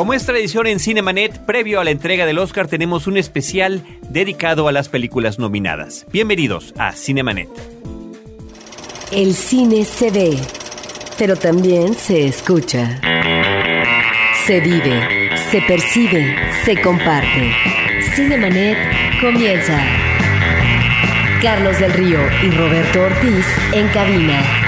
Como es tradición en Cinemanet, previo a la entrega del Oscar tenemos un especial dedicado a las películas nominadas. Bienvenidos a Cinemanet. El cine se ve, pero también se escucha. Se vive, se percibe, se comparte. Cinemanet comienza. Carlos del Río y Roberto Ortiz en cabina.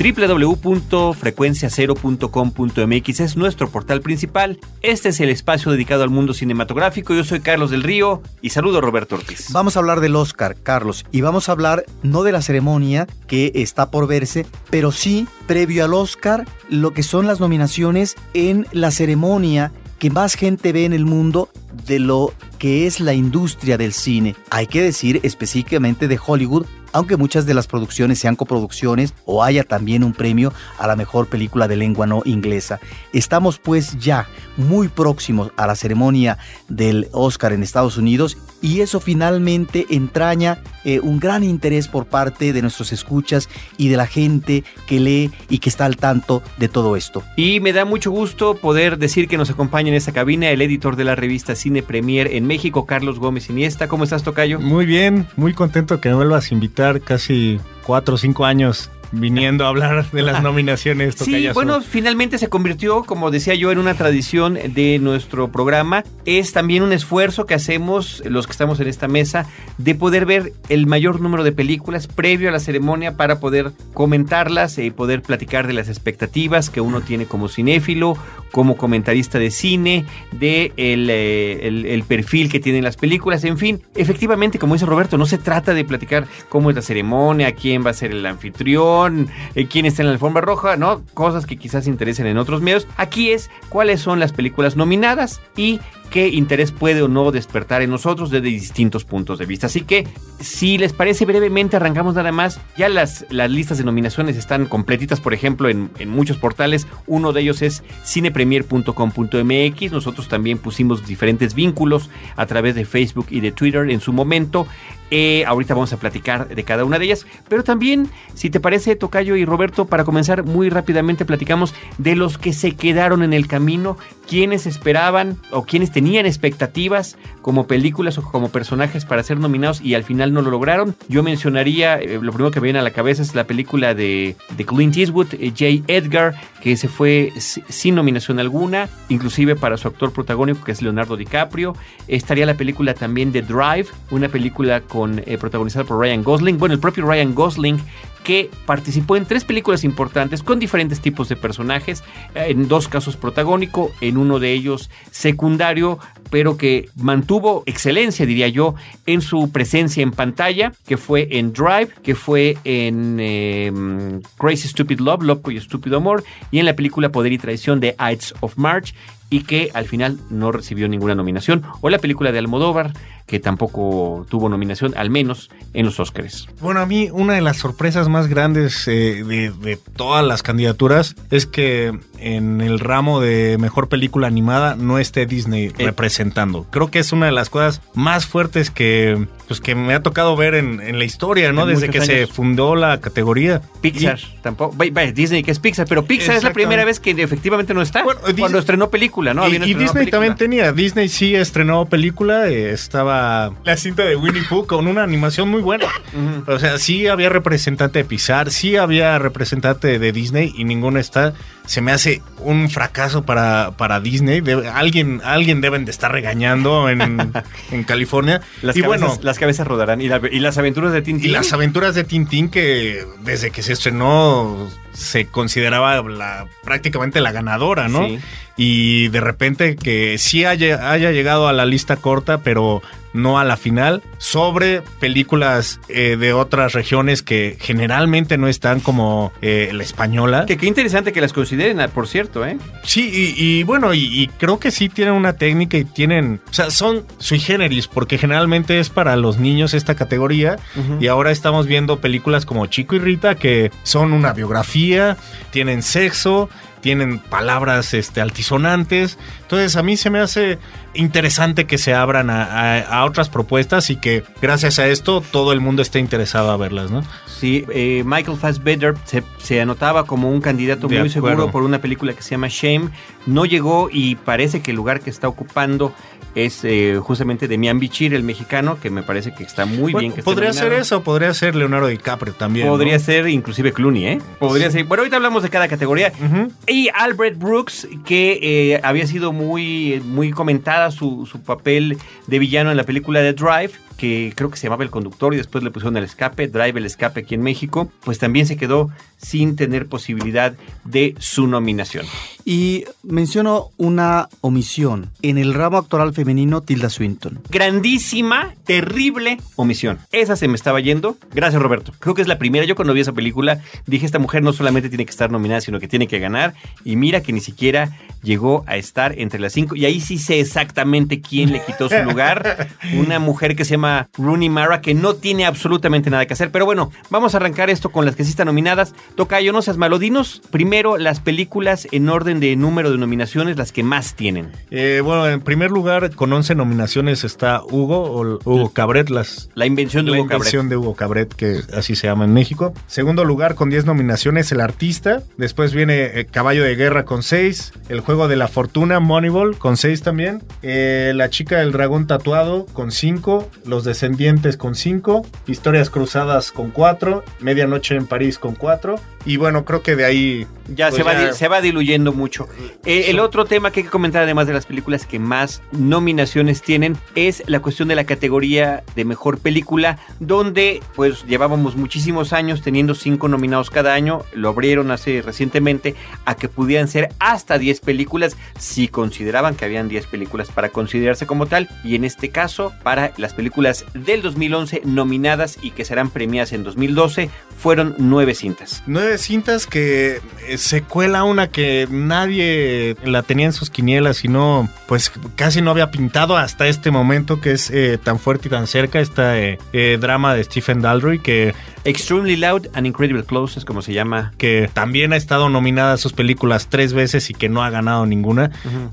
www.frecuenciacero.com.mx es nuestro portal principal. Este es el espacio dedicado al mundo cinematográfico. Yo soy Carlos del Río y saludo a Roberto Ortiz. Vamos a hablar del Oscar, Carlos, y vamos a hablar no de la ceremonia que está por verse, pero sí previo al Oscar, lo que son las nominaciones en la ceremonia que más gente ve en el mundo de lo que es la industria del cine. Hay que decir específicamente de Hollywood, aunque muchas de las producciones sean coproducciones o haya también un premio a la mejor película de lengua no inglesa. Estamos pues ya muy próximos a la ceremonia del Oscar en Estados Unidos y eso finalmente entraña eh, un gran interés por parte de nuestros escuchas y de la gente que lee y que está al tanto de todo esto. Y me da mucho gusto poder decir que nos acompaña en esta cabina el editor de la revista Cine Premier en México, Carlos Gómez Iniesta. ¿Cómo estás, Tocayo? Muy bien, muy contento que me vuelvas a invitar casi cuatro o cinco años viniendo a hablar de las nominaciones. Sí, bueno, finalmente se convirtió, como decía yo, en una tradición de nuestro programa. Es también un esfuerzo que hacemos los que estamos en esta mesa de poder ver el mayor número de películas previo a la ceremonia para poder comentarlas y poder platicar de las expectativas que uno tiene como cinéfilo, como comentarista de cine, de eh, el, perfil que tienen las películas, en fin, efectivamente, como dice Roberto, no se trata de platicar cómo es la ceremonia, quién va a ser el anfitrión, eh, quién está en la alfombra roja, ¿no? Cosas que quizás interesen en otros medios. Aquí es cuáles son las películas nominadas y qué interés puede o no despertar en nosotros desde distintos puntos de vista. Así que, si les parece brevemente, arrancamos nada más. Ya las, las listas de nominaciones están completitas, por ejemplo, en, en muchos portales. Uno de ellos es cinepremier.com.mx. Nosotros también pusimos diferentes vínculos a través de Facebook y de Twitter en su momento. Eh, ahorita vamos a platicar de cada una de ellas, pero también, si te parece, Tocayo y Roberto, para comenzar muy rápidamente, platicamos de los que se quedaron en el camino, quienes esperaban o quienes tenían expectativas como películas o como personajes para ser nominados y al final no lo lograron. Yo mencionaría, eh, lo primero que me viene a la cabeza es la película de, de Clint Eastwood, eh, J. Edgar, que se fue sin nominación alguna, inclusive para su actor protagónico que es Leonardo DiCaprio. Estaría la película también de Drive, una película con eh, protagonizada por Ryan Gosling. Bueno, el propio Ryan Gosling que participó en tres películas importantes con diferentes tipos de personajes, en dos casos protagónico, en uno de ellos secundario, pero que mantuvo excelencia, diría yo, en su presencia en pantalla, que fue en Drive, que fue en em, Crazy Stupid Love, Loco y Estúpido Amor, y en la película Poder y Traición de Ides of March, y que al final no recibió ninguna nominación, o la película de Almodóvar, que tampoco tuvo nominación, al menos en los Oscars. Bueno, a mí una de las sorpresas más grandes eh, de, todas las candidaturas es que en el ramo de mejor película animada no esté Disney eh. representando. Creo que es una de las cosas más fuertes que, pues, que me ha tocado ver en, la historia, ¿no? Desde que se fundó la categoría. Pixar, tampoco. Disney que es Pixar, pero Pixar es la primera vez que efectivamente no está. cuando estronó película, ¿no? Y, Disney también tenía. Disney sí estrenó película, eh, estaba la cinta de Winnie Pooh con una animación muy buena. O sea, sí había representante de Pixar, sí había representante de Disney y ninguno está. Se me hace un fracaso para, para Disney. alguien, alguien deben de estar regañando en, California. Las, y cabezas, bueno, las cabezas rodarán. ¿Y, las aventuras de Tintín. Y las aventuras de Tintín que desde que se estrenó se consideraba la, prácticamente la ganadora, ¿no? Y de repente que sí haya, haya llegado a la lista corta, pero no a la final, sobre películas eh, de otras regiones que generalmente no están como eh, la española. Que qué interesante que las consideren, por cierto, ¿eh? Sí, y, bueno, y, creo que sí tienen una técnica y tienen, o sea, son sui generis, porque generalmente es para los niños esta categoría, y ahora estamos viendo películas como Chico y Rita, que son una biografía, tienen sexo, tienen palabras este, altisonantes. Entonces a mí se me hace interesante que se abran a, otras propuestas y que gracias a esto todo el mundo esté interesado a verlas, ¿no? Sí, eh, Michael Fassbender se, se anotaba como un candidato De muy acuerdo. seguro por una película que se llama Shame. No llegó y parece que el lugar que está ocupando es eh, justamente de Mian Bichir, el mexicano, que me parece que está muy Bueno, bien. Que podría ser eso, podría ser Leonardo DiCaprio también. ¿no? Podría ser inclusive Clooney, ¿eh? Podría ser. Bueno, ahorita hablamos de cada categoría. Y Albert Brooks, que eh, había sido muy, muy comentada su, su papel de villano en la película de Drive, que creo que se llamaba El Conductor y después le pusieron El Escape, Drive El Escape aquí en México, pues también se quedó sin tener posibilidad de su nominación. Y menciono una omisión. En el ramo actoral femenino, Tilda Swinton. Grandísima, terrible omisión. Esa se me estaba yendo. Gracias, Roberto. Creo que es la primera. Yo cuando vi esa película dije, esta mujer no solamente tiene que estar nominada, sino que tiene que ganar. Y mira que ni siquiera llegó a estar entre las cinco. Y ahí sí sé exactamente quién le quitó su lugar. Una mujer que se llama Rooney Mara, que no tiene absolutamente nada que hacer. Pero bueno, vamos a arrancar esto con las que sí están nominadas. Tocayo, no seas malodinos. Primero, las películas en orden de número de nominaciones, las que más tienen. Eh, bueno, en primer lugar, con 11 nominaciones está Hugo, o Hugo Cabret, las, La invención de la Hugo Cabret. invención de Hugo Cabret, que así se llama en México. Segundo lugar, con 10 nominaciones, El Artista. Después viene eh, Caballo de Guerra con 6. El Juego de la Fortuna, Moneyball, con 6 también. Eh, la Chica del Dragón Tatuado, con 5. Los Descendientes, con 5. Historias Cruzadas, con 4. Medianoche en París, con 4. Y bueno, creo que de ahí... Ya, pues se, va, ya- se va diluyendo mucho. Eh, el otro tema que hay que comentar, además de las películas que más nominaciones tienen, es la cuestión de la categoría de mejor película, donde pues llevábamos muchísimos años teniendo cinco nominados cada año. Lo abrieron hace recientemente a que pudieran ser hasta 10 películas si consideraban que habían 10 películas para considerarse como tal. Y en este caso, para las películas del 2011 nominadas y que serán premiadas en 2012, fueron nueve cintas. Nueve cintas que eh, se cuela una que nadie la tenía en sus quinielas y no, pues casi no había pintado hasta este momento que es eh, tan fuerte y tan cerca esta eh, eh, drama de Stephen Daldry que, Extremely Loud and Incredible Close es como se llama. que también ha estado nominada a sus películas tres veces y que no ha ganado ninguna.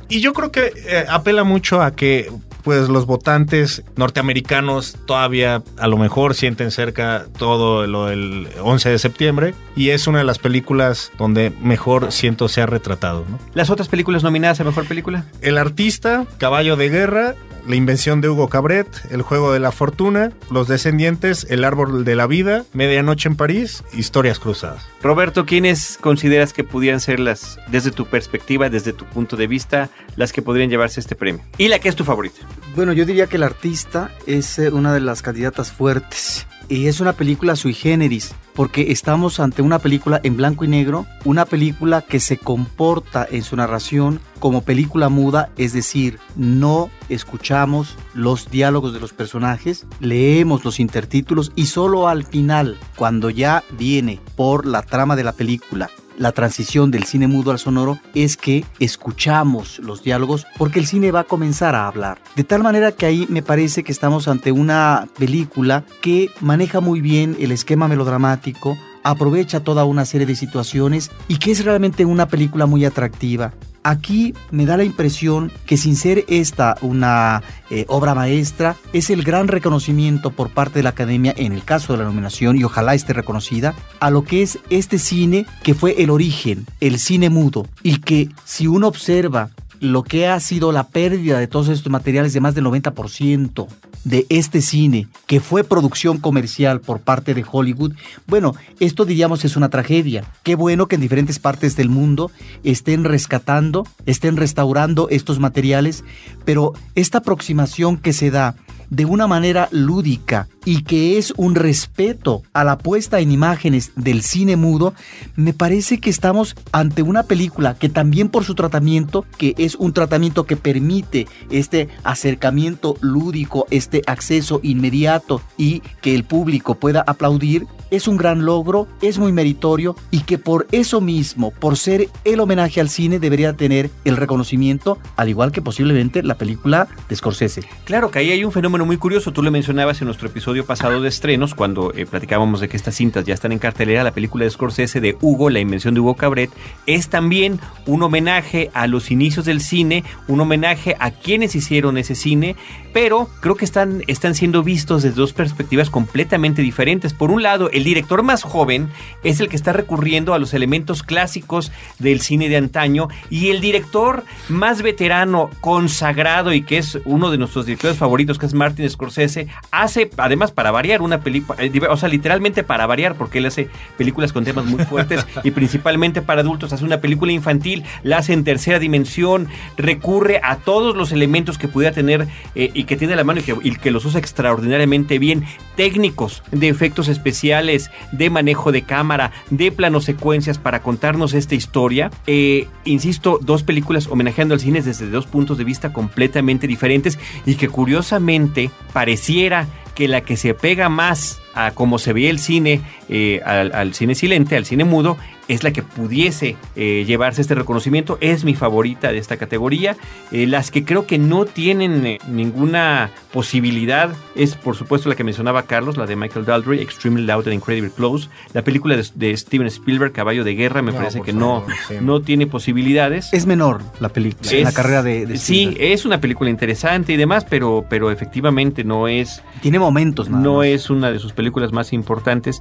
Y yo creo que apela mucho a que pues los votantes norteamericanos todavía a lo mejor sienten cerca todo lo del 11 de septiembre y es una de las películas donde mejor siento se ha retratado. ¿no? Las otras películas nominadas a mejor película. El artista, Caballo de Guerra, La invención de Hugo Cabret, El juego de la fortuna, Los descendientes, El árbol de la vida, Medianoche en París, Historias cruzadas. Roberto, ¿quiénes consideras que pudieran ser las, desde tu perspectiva, desde tu punto de vista, las que podrían llevarse este premio? Y la que es tu favorita. Bueno, yo diría que el artista es eh, una de las candidatas fuertes. Y es una película sui generis, porque estamos ante una película en blanco y negro, una película que se comporta en su narración como película muda, es decir, no escuchamos los diálogos de los personajes, leemos los intertítulos y solo al final, cuando ya viene por la trama de la película, la transición del cine mudo al sonoro es que escuchamos los diálogos porque el cine va a comenzar a hablar. De tal manera que ahí me parece que estamos ante una película que maneja muy bien el esquema melodramático, aprovecha toda una serie de situaciones y que es realmente una película muy atractiva. Aquí me da la impresión que sin ser esta una eh, obra maestra, es el gran reconocimiento por parte de la academia en el caso de la nominación y ojalá esté reconocida a lo que es este cine que fue el origen, el cine mudo y que si uno observa lo que ha sido la pérdida de todos estos materiales de más del 90% de este cine, que fue producción comercial por parte de Hollywood, bueno, esto diríamos es una tragedia. Qué bueno que en diferentes partes del mundo estén rescatando, estén restaurando estos materiales, pero esta aproximación que se da de una manera lúdica y que es un respeto a la puesta en imágenes del cine mudo, me parece que estamos ante una película que también por su tratamiento, que es un tratamiento que permite este acercamiento lúdico, este acceso inmediato y que el público pueda aplaudir, es un gran logro, es muy meritorio y que por eso mismo, por ser el homenaje al cine, debería tener el reconocimiento, al igual que posiblemente la película de Scorsese. Claro que ahí hay un fenómeno muy curioso, tú lo mencionabas en nuestro episodio pasado de estrenos, cuando eh, platicábamos de que estas cintas ya están en cartelera, la película de Scorsese de Hugo, la invención de Hugo Cabret, es también un homenaje a los inicios del cine, un homenaje a quienes hicieron ese cine, pero creo que están, están siendo vistos desde dos perspectivas completamente diferentes. Por un lado, el director más joven es el que está recurriendo a los elementos clásicos del cine de antaño y el director más veterano, consagrado y que es uno de nuestros directores favoritos, que es Martin Scorsese, hace, además para variar una película, eh, o sea, literalmente para variar, porque él hace películas con temas muy fuertes y principalmente para adultos, hace una película infantil, la hace en tercera dimensión, recurre a todos los elementos que pudiera tener eh, y que tiene a la mano y que, y que los usa extraordinariamente bien, técnicos de efectos especiales, de manejo de cámara, de plano secuencias para contarnos esta historia. Eh, insisto, dos películas homenajeando al cine desde dos puntos de vista completamente diferentes y que curiosamente pareciera que la que se pega más a cómo se ve el cine, eh, al, al, cine silente, al cine mudo, es la que pudiese eh, llevarse este reconocimiento. Es mi favorita de esta categoría. Eh, las que creo que no tienen eh, ninguna posibilidad es, por supuesto, la que mencionaba Carlos, la de Michael Daldry, Extremely Loud and Incredibly Close. La película de, de Steven Spielberg, Caballo de Guerra, me No, parece que favor, no, sí. no tiene posibilidades. Es menor la película, Es- la carrera de, de Sí, es una película interesante y demás, pero, pero efectivamente no es, Tiene momentos nada no más. es una de sus películas más importantes.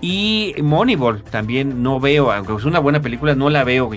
Y Moneyball también no veo, aunque es una buena película, no la veo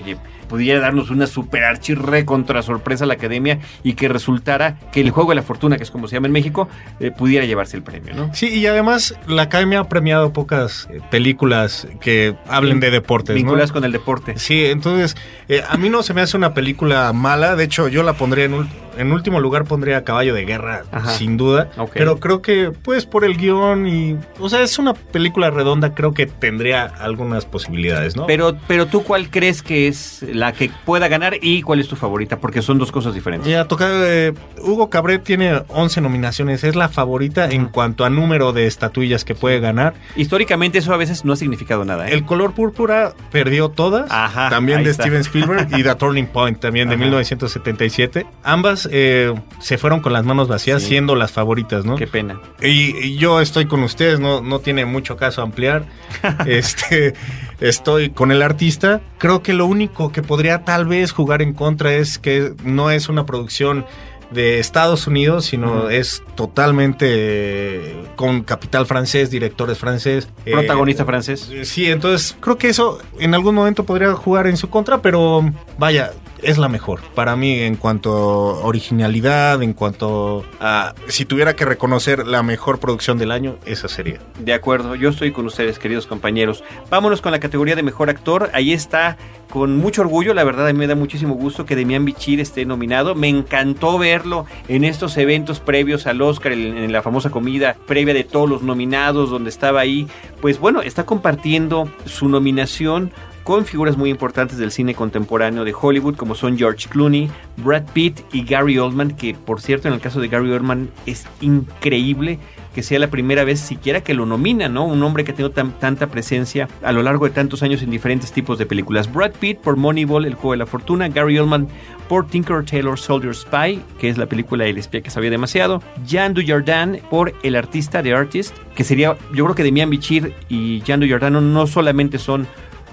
pudiera darnos una super archi re contra sorpresa a la academia y que resultara que el juego de la fortuna, que es como se llama en México, eh, pudiera llevarse el premio, ¿no? Sí, y además la Academia ha premiado pocas eh, películas que hablen de deportes, ¿no? Vinculadas con el deporte. Sí, entonces eh, a mí no se me hace una película mala. De hecho, yo la pondría en, en último lugar, pondría Caballo de Guerra, Ajá. sin duda. Pero creo que, pues, por el guion y. O sea, es una película redonda, creo que tendría algunas posibilidades, ¿no? Pero, pero tú, ¿cuál crees que es la que pueda ganar y cuál es tu favorita? Porque son dos cosas diferentes. Ya toca. eh, Hugo Cabret tiene 11 nominaciones. Es la favorita en cuanto a número de estatuillas que puede ganar. Históricamente eso a veces no ha significado nada. ¿eh? El color púrpura perdió todas. Ajá, también de está. Steven Spielberg y The Turning Point, también de Ajá. 1977. Ambas eh, se fueron con las manos vacías, Sí. siendo las favoritas, ¿no? Qué pena. Y, y yo estoy con ustedes, no, no tiene mucho caso ampliar. este, estoy con el artista. Creo que lo único que podría tal vez jugar en contra es que no es una producción de Estados Unidos, sino es totalmente eh, con capital francés, directores francés. eh, Protagonista francés. eh, Sí, entonces creo que eso en algún momento podría jugar en su contra, pero vaya, es la mejor para mí en cuanto a originalidad, en cuanto a si tuviera que reconocer la mejor producción del año, esa sería. De acuerdo, yo estoy con ustedes, queridos compañeros. Vámonos con la categoría de mejor actor. Ahí está, con mucho orgullo, la verdad a mí me da muchísimo gusto que Demian Bichir esté nominado. Me encantó verlo en estos eventos previos al Oscar, en, en la famosa comida previa de todos los nominados, donde estaba ahí. Pues bueno, está compartiendo su nominación con figuras muy importantes del cine contemporáneo de Hollywood, como son George Clooney, Brad Pitt y Gary Oldman, que por cierto en el caso de Gary Oldman es increíble que sea la primera vez siquiera que lo nomina, ¿no? Un hombre que ha tenido tan- tanta presencia a lo largo de tantos años en diferentes tipos de películas. Brad Pitt por Moneyball, El Juego de la Fortuna, Gary Oldman por Tinker Tailor Soldier Spy, que es la película El espía que sabía demasiado, Jean Dujardin por El Artista, The Artist, que sería, yo creo que Demian Bichir y Jean Dujardin no solamente son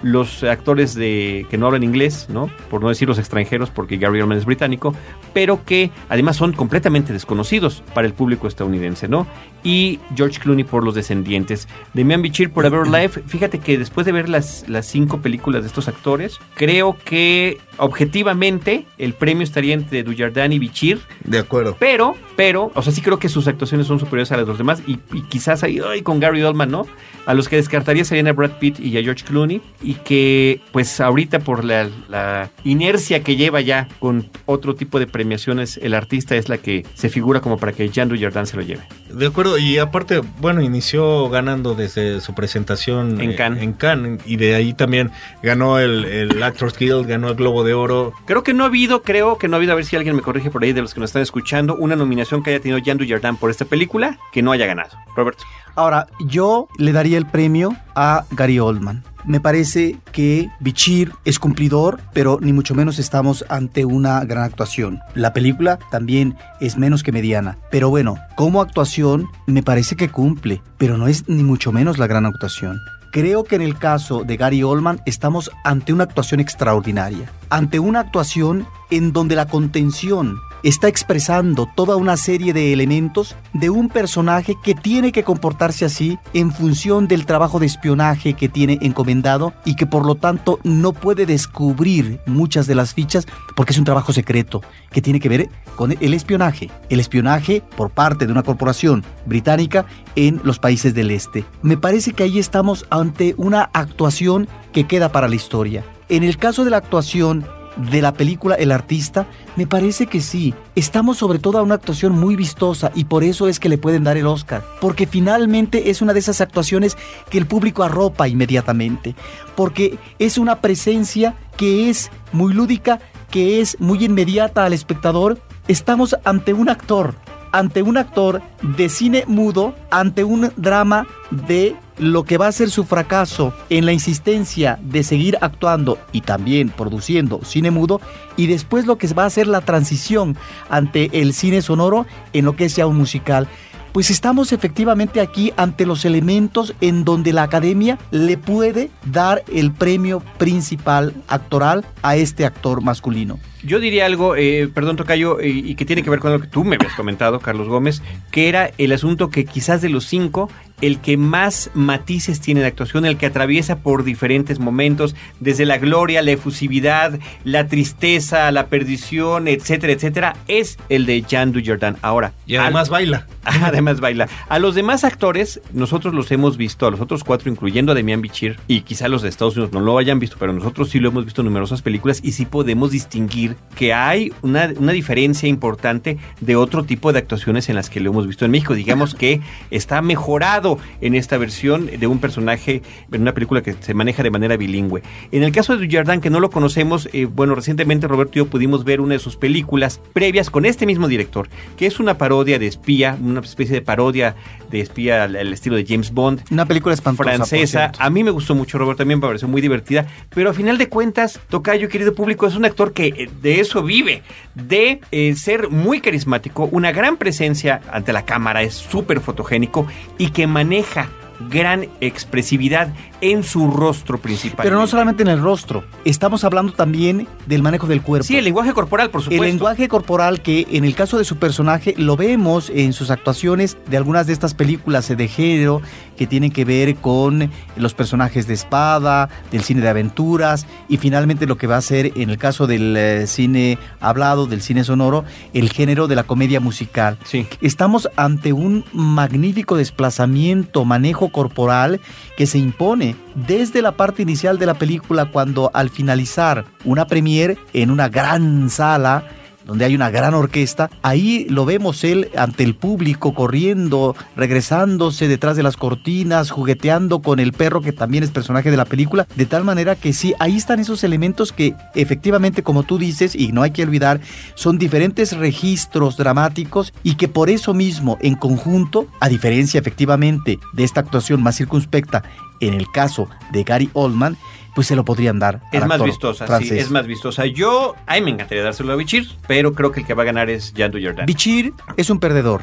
los actores de que no hablan inglés, ¿no? Por no decir los extranjeros, porque Gary Oldman es británico, pero que además son completamente desconocidos para el público estadounidense, ¿no? Y George Clooney por Los Descendientes. Demian Bichir por A Better Life. Fíjate que después de ver las, las cinco películas de estos actores, creo que objetivamente el premio estaría entre Dujardin y Bichir, De acuerdo. pero, pero, o sea, sí creo que sus actuaciones son superiores a las de los demás y, y quizás ahí ay, con Gary Oldman, ¿no? A los que descartaría serían a Brad Pitt y a George Clooney y que pues ahorita por la, inercia que lleva ya con otro tipo de premiaciones, el artista es la que se figura como para que Jean Dujardin se lo lleve. De acuerdo, y aparte, bueno, inició ganando desde su presentación En eh, Cannes. en Cannes, y de ahí también ganó el, el Actors Guild, ganó el Globo de Oro. Creo que no ha habido, creo que no ha habido, a ver si alguien me corrige por ahí de los que nos están escuchando, una nominación que haya tenido Jean Dujardin por esta película que no haya ganado. Roberto. Ahora, yo le daría el premio a Gary Oldman. Me parece que Bichir es cumplidor, pero ni mucho menos estamos ante una gran actuación. La película también es menos que mediana, pero bueno, como actuación me parece que cumple, pero no es ni mucho menos la gran actuación. Creo que en el caso de Gary Oldman estamos ante una actuación extraordinaria, ante una actuación en donde la contención está expresando toda una serie de elementos de un personaje que tiene que comportarse así en función del trabajo de espionaje que tiene encomendado y que por lo tanto no puede descubrir muchas de las fichas porque es un trabajo secreto que tiene que ver con el espionaje, el espionaje por parte de una corporación británica en los países del este. Me parece que ahí estamos ante una actuación que queda para la historia. En el caso de la actuación de la película El artista? Me parece que sí. Estamos sobre todo a una actuación muy vistosa y por eso es que le pueden dar el Oscar. Porque finalmente es una de esas actuaciones que el público arropa inmediatamente. Porque es una presencia que es muy lúdica, que es muy inmediata al espectador. Estamos ante un actor, ante un actor de cine mudo, ante un drama de lo que va a ser su fracaso en la insistencia de seguir actuando y también produciendo cine mudo y después lo que va a ser la transición ante el cine sonoro en lo que es ya un musical. Pues estamos efectivamente aquí ante los elementos en donde la academia le puede dar el premio principal actoral a este actor masculino. Yo diría algo, eh, perdón Tocayo, eh, y que tiene que ver con lo que tú me habías comentado, Carlos Gómez, que era el asunto que quizás de los cinco, el que más matices tiene de actuación, el que atraviesa por diferentes momentos, desde la gloria, la efusividad, la tristeza, la perdición, etcétera, etcétera, es el de Jean Dujardin. Ahora. Y además baila. Además baila. A los demás actores, nosotros los hemos visto, a los otros cuatro, incluyendo a Demian Bichir, y quizá los de Estados Unidos no lo hayan visto, pero nosotros sí lo hemos visto en numerosas películas y sí podemos distinguir que hay una, una diferencia importante de otro tipo de actuaciones en las que lo hemos visto en México. Digamos que está mejorado en esta versión de un personaje en una película que se maneja de manera bilingüe. En el caso de Dujardin, que no lo conocemos, eh, bueno, recientemente Roberto y yo pudimos ver una de sus películas previas con este mismo director, que es una parodia de espía, una especie de parodia de espía al, al estilo de James Bond. Una película espantosa. Francesa. A mí me gustó mucho, Roberto, también me pareció muy divertida, pero a final de cuentas, Tocayo, querido público, es un actor que eh, de eso vive, de eh, ser muy carismático, una gran presencia ante la cámara, es súper fotogénico y que maneja gran expresividad en su rostro principal. Pero no solamente en el rostro, estamos hablando también del manejo del cuerpo. Sí, el lenguaje corporal, por supuesto. El lenguaje corporal que en el caso de su personaje lo vemos en sus actuaciones de algunas de estas películas de género que tienen que ver con los personajes de espada, del cine de aventuras y finalmente lo que va a ser en el caso del eh, cine hablado, del cine sonoro, el género de la comedia musical. Sí. Estamos ante un magnífico desplazamiento, manejo corporal que se impone desde la parte inicial de la película cuando al finalizar una premiere en una gran sala donde hay una gran orquesta, ahí lo vemos él ante el público corriendo, regresándose detrás de las cortinas, jugueteando con el perro que también es personaje de la película, de tal manera que sí, ahí están esos elementos que efectivamente, como tú dices, y no hay que olvidar, son diferentes registros dramáticos y que por eso mismo, en conjunto, a diferencia efectivamente de esta actuación más circunspecta en el caso de Gary Oldman, pues se lo podrían dar. Es al más actor vistosa, sí, francés. es más vistosa. Yo, a mí me encantaría dárselo a Bichir, pero creo que el que va a ganar es Jean Dujardin. Bichir es un perdedor.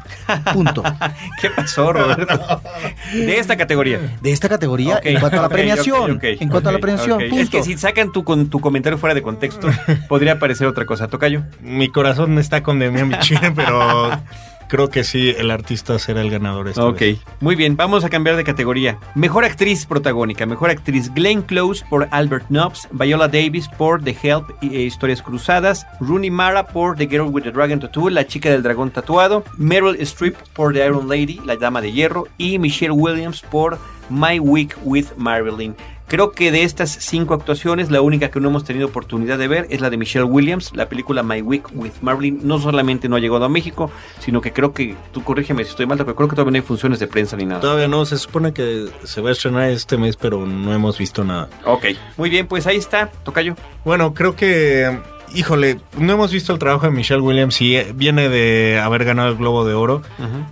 Punto. ¿Qué pasó, Roberto? De esta categoría. De esta categoría, en cuanto a la premiación. en cuanto a la premiación, punto. Es que si sacan tu, con, tu comentario fuera de contexto, podría parecer otra cosa. Tocayo. Mi corazón está con Demian Bichir, pero creo que sí, el artista será el ganador. esta Ok, vez. muy bien, vamos a cambiar de categoría. Mejor actriz protagónica. Mejor actriz Glenn Close por Albert Nobbs, Viola Davis por The Help y eh, Historias Cruzadas, Rooney Mara por The Girl with the Dragon Tattoo, La chica del dragón tatuado, Meryl Streep por The Iron Lady, La dama de hierro y Michelle Williams por My Week with Marilyn. Creo que de estas cinco actuaciones, la única que no hemos tenido oportunidad de ver es la de Michelle Williams. La película My Week with Marilyn no solamente no ha llegado a México, sino que creo que, tú corrígeme si estoy mal, pero creo que todavía no hay funciones de prensa ni nada. Todavía no, se supone que se va a estrenar este mes, pero no hemos visto nada. Ok, muy bien, pues ahí está, Tocayo. Bueno, creo que híjole, no hemos visto el trabajo de Michelle Williams y eh, viene de haber ganado el Globo de Oro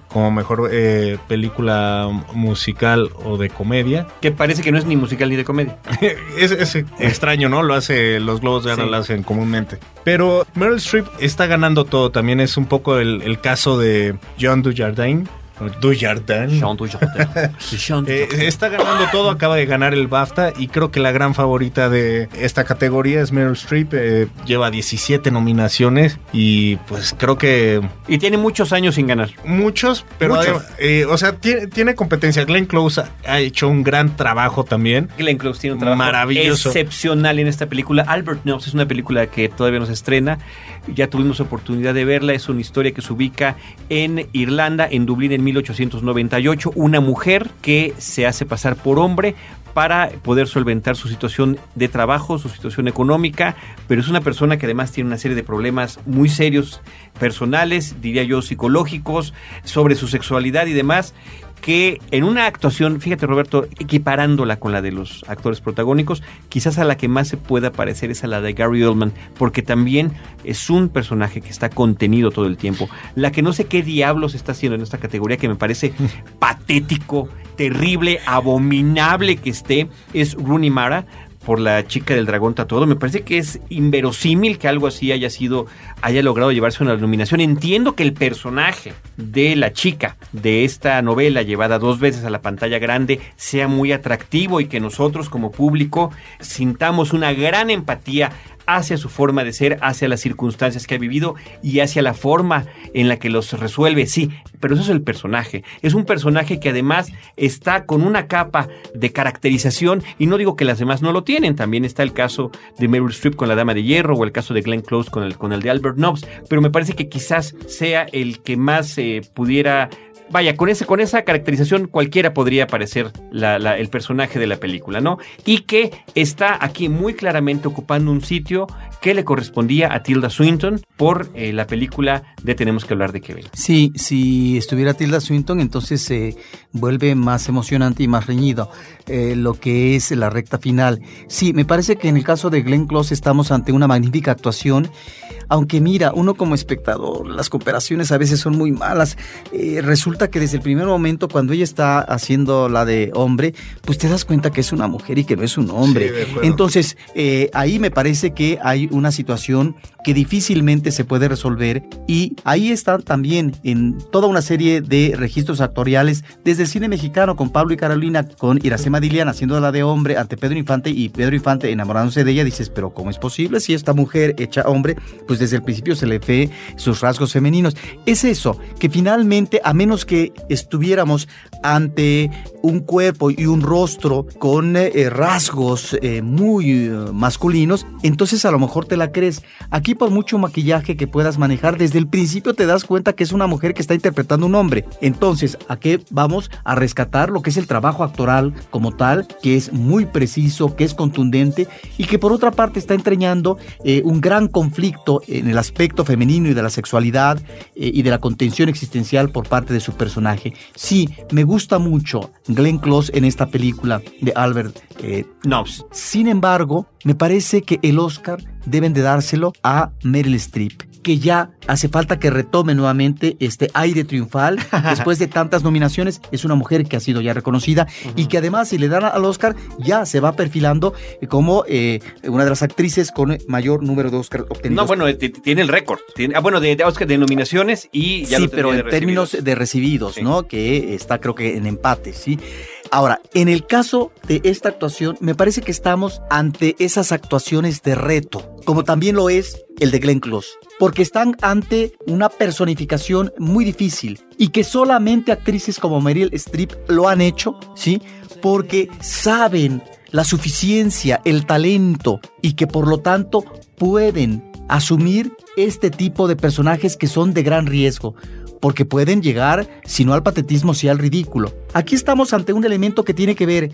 como mejor eh, película musical o de comedia. Que parece que no es ni musical ni de comedia. es, es extraño, ¿no? Lo hace, los Globos de Oro lo hacen comúnmente. Pero Meryl Streep está ganando todo. También es un poco el, el caso de John Dujardin Dujardin. Eh, está ganando todo, acaba de ganar el BAFTA y creo que la gran favorita de esta categoría es Meryl Streep. Eh, lleva 17 nominaciones y pues creo que... Y tiene muchos años sin ganar. Muchos, pero eh, o sea, tiene, tiene, competencia. Glenn Close ha hecho un gran trabajo también. Glenn Close tiene un trabajo maravilloso. excepcional en esta película. Albert Nobbs es una película que todavía no se estrena. Ya tuvimos oportunidad de verla. Es una historia que se ubica en Irlanda, en Dublín, en 1898, una mujer que se hace pasar por hombre para poder solventar su situación de trabajo, su situación económica, pero es una persona que además tiene una serie de problemas muy serios personales, diría yo psicológicos, sobre su sexualidad y demás, que en una actuación, fíjate Roberto, equiparándola con la de los actores protagónicos, quizás a la que más se pueda parecer es a la de Gary Oldman, porque también es un personaje que está contenido todo el tiempo. La que no sé qué diablos está haciendo en esta categoría, que me parece patético, terrible, abominable que esté, es Rooney Mara, por la chica del dragón tatuado. Me parece que es inverosímil que algo así haya sido, haya logrado llevarse una nominación. Entiendo que el personaje de la chica de esta novela llevada dos veces a la pantalla grande sea muy atractivo y que nosotros como público sintamos una gran empatía hacia su forma de ser, hacia las circunstancias que ha vivido y hacia la forma en la que los resuelve. Sí, pero eso es el personaje. Es un personaje que además está con una capa de caracterización y no digo que las demás no lo tienen. También está el caso de Meryl Streep con la Dama de Hierro o el caso de Glenn Close con el, con el de Albert Nobbs, pero me parece que quizás sea el que más eh, pudiera vaya, con, ese, con esa caracterización cualquiera podría parecer el personaje de la película, ¿no? Y que está aquí muy claramente ocupando un sitio que le correspondía a Tilda Swinton por eh, la película de Tenemos que hablar de Kevin. Sí, si estuviera Tilda Swinton, entonces se vuelve más emocionante y más reñido eh, lo que es la recta final. Sí, me parece que en el caso de Glenn Close estamos ante una magnífica actuación aunque mira, uno como espectador, las cooperaciones a veces son muy malas. Eh, resulta que desde el primer momento, cuando ella está haciendo la de hombre, pues te das cuenta que es una mujer y que no es un hombre. Entonces, eh, ahí me parece que hay una situación que difícilmente se puede resolver y ahí está también en toda una serie de registros actoriales desde el cine mexicano con Pablo y Carolina, con Iracema Dilian haciendo la de hombre ante Pedro Infante y Pedro Infante enamorándose de ella, dices, pero ¿cómo es posible si esta mujer hecha hombre, pues desde el principio se le ve sus rasgos femeninos? Es eso, que finalmente, a menos que estuviéramos ante un cuerpo y un rostro con eh, rasgos eh, muy eh, masculinos, entonces a lo mejor te la crees. Aquí por mucho maquillaje que puedas manejar, desde el principio te das cuenta que es una mujer que está interpretando un hombre. Entonces, ¿a qué vamos a rescatar lo que es el trabajo actoral como tal, que es muy preciso, que es contundente y que por otra parte está entreñando un gran conflicto en el aspecto femenino y de la sexualidad y de la contención existencial por parte de su personaje? Sí, me gusta mucho Glenn Close en esta película de Albert eh, Nobbs. Sin embargo, me parece que el Oscar deben de dárselo a Meryl Streep que ya hace falta que retome nuevamente este aire triunfal después de tantas nominaciones. Es una mujer que ha sido ya reconocida y que además si le dan al Oscar ya se va perfilando como eh, una de las actrices con mayor número de Oscar obtenidos. No, bueno, eh, tiene el récord. Ah, bueno, de, Oscar de nominaciones y ya Sí, pero en términos de recibidos, ¿no? Que está creo que en empate, ¿sí? Ahora, en el caso de esta actuación, me parece que estamos ante esas actuaciones de reto, como también lo es el de Glenn Close, porque están ante una personificación muy difícil y que solamente actrices como Meryl Streep lo han hecho, ¿sí? Porque saben la suficiencia, el talento y que por lo tanto pueden asumir este tipo de personajes que son de gran riesgo porque pueden llegar, si no al patetismo, sí al ridículo. Aquí estamos ante un elemento que tiene que ver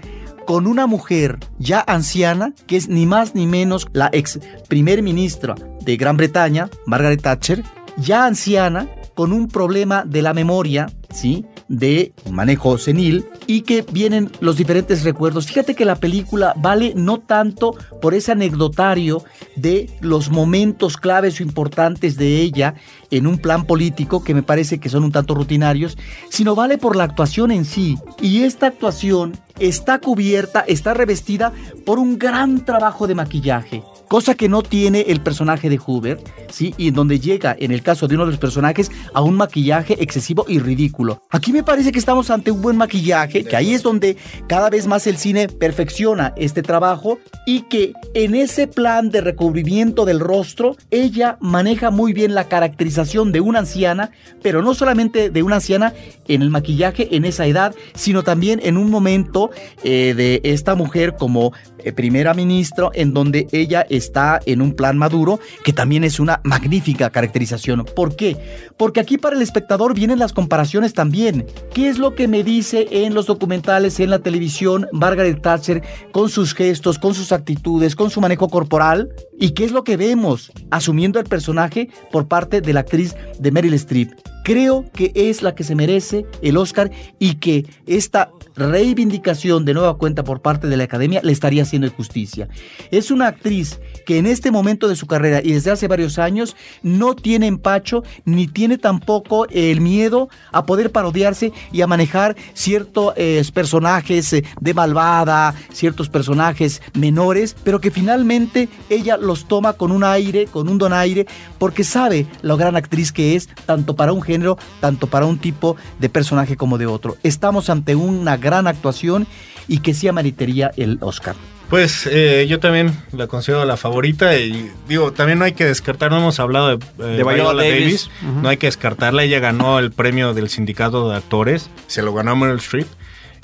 con una mujer ya anciana, que es ni más ni menos la ex primer ministra de Gran Bretaña, Margaret Thatcher, ya anciana, con un problema de la memoria, ¿sí? De manejo senil y que vienen los diferentes recuerdos. Fíjate que la película vale no tanto por ese anecdotario de los momentos claves o importantes de ella en un plan político que me parece que son un tanto rutinarios, sino vale por la actuación en sí. Y esta actuación está cubierta, está revestida por un gran trabajo de maquillaje cosa que no tiene el personaje de Hoover, ¿sí? Y en donde llega, en el caso de uno de los personajes, a un maquillaje excesivo y ridículo. Aquí me parece que estamos ante un buen maquillaje, que ahí es donde cada vez más el cine perfecciona este trabajo y que en ese plan de recubrimiento del rostro, ella maneja muy bien la caracterización de una anciana, pero no solamente de una anciana en el maquillaje en esa edad, sino también en un momento eh, de esta mujer como primera ministra, en donde ella está en un plan maduro, que también es una magnífica caracterización. ¿Por qué? Porque aquí para el espectador vienen las comparaciones también. ¿Qué es lo que me dice en los documentales, en la televisión, Margaret Thatcher con sus gestos, con sus actitudes, con su manejo corporal? ¿Y qué es lo que vemos asumiendo el personaje por parte de la actriz de Meryl Streep? Creo que es la que se merece el Oscar y que esta reivindicación de nueva cuenta por parte de la academia le estaría haciendo justicia. Es una actriz que en este momento de su carrera y desde hace varios años no tiene empacho ni tiene tampoco el miedo a poder parodiarse y a manejar ciertos eh, personajes eh, de malvada, ciertos personajes menores, pero que finalmente ella los toma con un aire, con un donaire, porque sabe la gran actriz que es, tanto para un género, tanto para un tipo de personaje como de otro. Estamos ante una gran gran actuación y que sí ameritaría el Oscar. Pues eh, yo también la considero la favorita y digo, también no hay que descartar, no hemos hablado de, eh, Viola Davis, no hay que descartarla, ella ganó el premio del sindicato de actores, se lo ganó Meryl Streep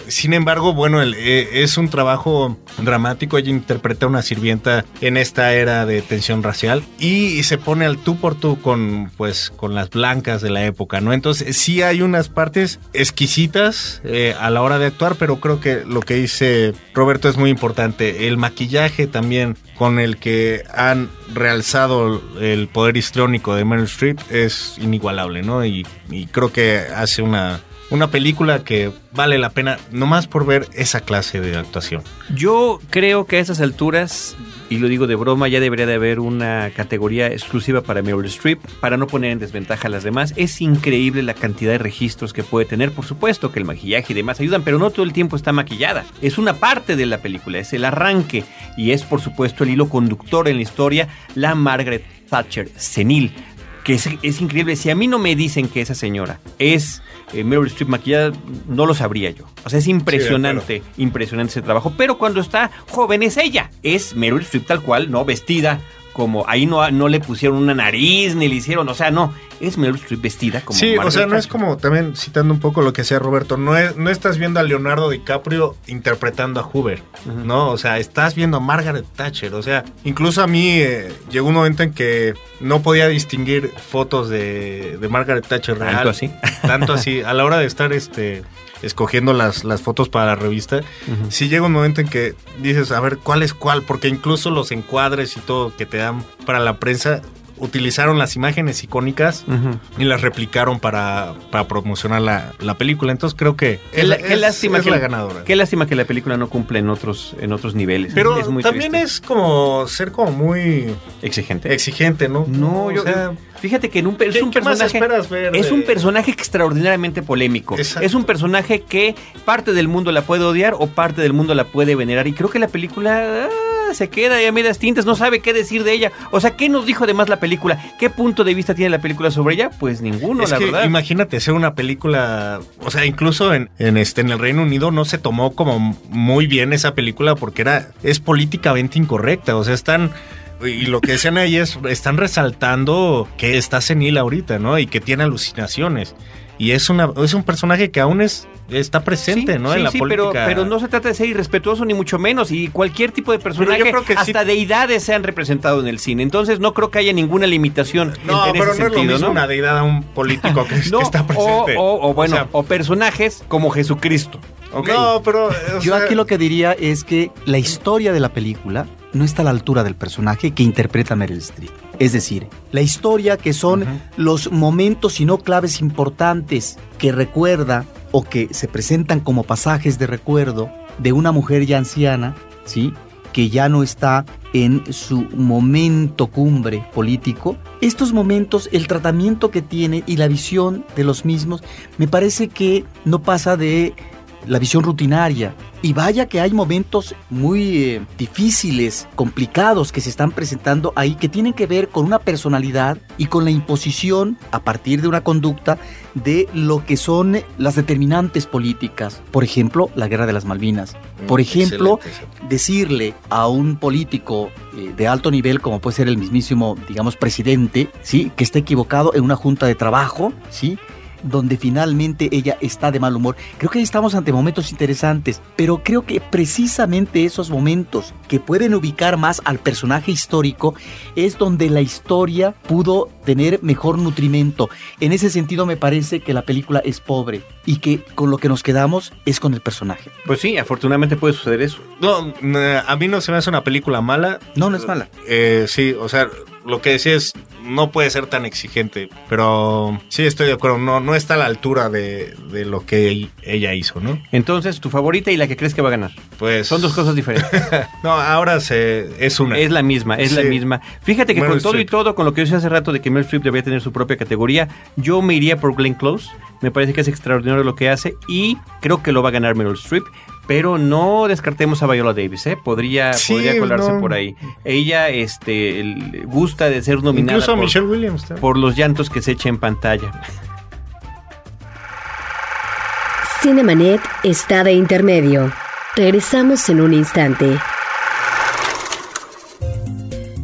sin embargo, bueno, eh, es un trabajo dramático. Ella interpreta a una sirvienta en esta era de tensión racial y, se pone al tú por tú con, pues, con las blancas de la época, ¿no? Entonces, sí hay unas partes exquisitas eh, a la hora de actuar, pero creo que lo que dice Roberto es muy importante. El maquillaje también con el que han realzado el poder histriónico de Meryl Streep es inigualable, ¿no? y creo que hace una una película que vale la pena nomás por ver esa clase de actuación. Yo creo que a esas alturas, y lo digo de broma, ya debería de haber una categoría exclusiva para Meryl Streep para no poner en desventaja a las demás. Es increíble la cantidad de registros que puede tener. Por supuesto que el maquillaje y demás ayudan, pero no todo el tiempo está maquillada. Es una parte de la película, es el arranque y es por supuesto el hilo conductor en la historia, la Margaret Thatcher senil que es, increíble. Si a mí no me dicen que esa señora es eh, Meryl Streep maquillada, no lo sabría yo. O sea, es impresionante, impresionante ese trabajo. Pero cuando está joven es ella. Es Meryl Streep tal cual, ¿no? Vestida como ahí no, no le pusieron una nariz ni le hicieron, o sea, no, es Meryl Streep vestida como Sí, o sea, no es como también citando un poco lo que decía Roberto, no es, no estás viendo a Leonardo DiCaprio interpretando a Hoover, ¿no? O sea, estás viendo a Margaret Thatcher, o sea, incluso a mí eh, llegó un momento en que no podía distinguir fotos de, de Margaret Thatcher real. Tanto así. Tanto así, a la hora de estar este escogiendo las, las fotos para la revista, si llega un momento en que dices, a ver, ¿cuál es cuál? Porque incluso los encuadres y todo que te dan para la prensa utilizaron las imágenes icónicas y las replicaron para, para promocionar la, la, película. Entonces creo que es, qué lástima que, la ganadora. Qué lástima que la película no cumple en otros, en otros niveles. Pero también es como ser como muy exigente. Exigente, ¿no? No, yo... Fíjate que en un, es un personaje es un personaje extraordinariamente polémico. Es un personaje que parte del mundo la puede odiar o parte del mundo la puede venerar y creo que la película ah, se queda ahí a medias tintas, no sabe qué decir de ella. O sea, ¿qué nos dijo además la película? ¿Qué punto de vista tiene la película sobre ella? Pues ninguno, la verdad. Imagínate ser una película, o sea, incluso en, en, este en el Reino Unido no se tomó como muy bien esa película porque era es políticamente incorrecta, o sea, están y lo que decían ahí es, están resaltando que está senil ahorita, ¿no? Y que tiene alucinaciones. Y es, una, es un personaje que aún es, está presente, ¿no? en la política. Pero, pero no se trata de ser irrespetuoso ni mucho menos. Y cualquier tipo de personaje, yo creo que hasta deidades se han representado en el cine. Entonces no creo que haya ninguna limitación. No, pero no es lo mismo una deidad a un político que, está presente. O, bueno, o, personajes como Jesucristo. No, pero. Yo aquí lo que diría es que la historia de la película no está a la altura del personaje que interpreta Meryl Streep. Es decir, la historia que son los momentos y no claves importantes que recuerda o que se presentan como pasajes de recuerdo de una mujer ya anciana, ¿sí? que ya no está en su momento cumbre político, estos momentos, el tratamiento que tiene y la visión de los mismos, me parece que no pasa de la visión rutinaria. Y vaya que hay momentos muy eh, difíciles, complicados que se están presentando ahí que tienen que ver con una personalidad y con la imposición a partir de una conducta de lo que son las determinantes políticas. Por ejemplo, la guerra de las Malvinas. Mm, Por ejemplo, decirle a un político eh, de alto nivel, como puede ser el mismísimo, digamos, presidente, ¿sí? que está equivocado en una junta de trabajo, ¿sí? Donde finalmente ella está de mal humor. Creo que ahí estamos ante momentos interesantes, pero creo que precisamente esos momentos que pueden ubicar más al personaje histórico es donde la historia pudo tener mejor nutrimento. En ese sentido me parece que la película es pobre y que con lo que nos quedamos es con el personaje. Pues sí, afortunadamente puede suceder eso. No, a mí no se me hace una película mala. No, no es mala. Eh, sí, o sea, lo que decía es, no puede ser tan exigente, pero sí estoy de acuerdo, no, no está a la altura de, lo que ella hizo, ¿no? Entonces, tu favorita y la que crees que va a ganar. Pues son dos cosas diferentes. no, ahora se, es una. Es la misma, es la misma. Fíjate que con todo y todo, con lo que yo decía hace rato de que Mel Streep debería tener su propia categoría, yo me iría por Glenn Close. Me parece que es extraordinario lo que hace y creo que lo va a ganar Meryl Streep pero no descartemos a Viola Davis, ¿eh? Podría, podría colarse por ahí. Ella este, gusta de ser nominada Incluso por, Michelle Williams, por los llantos que se echa en pantalla. Cinemanet está de intermedio. Regresamos en un instante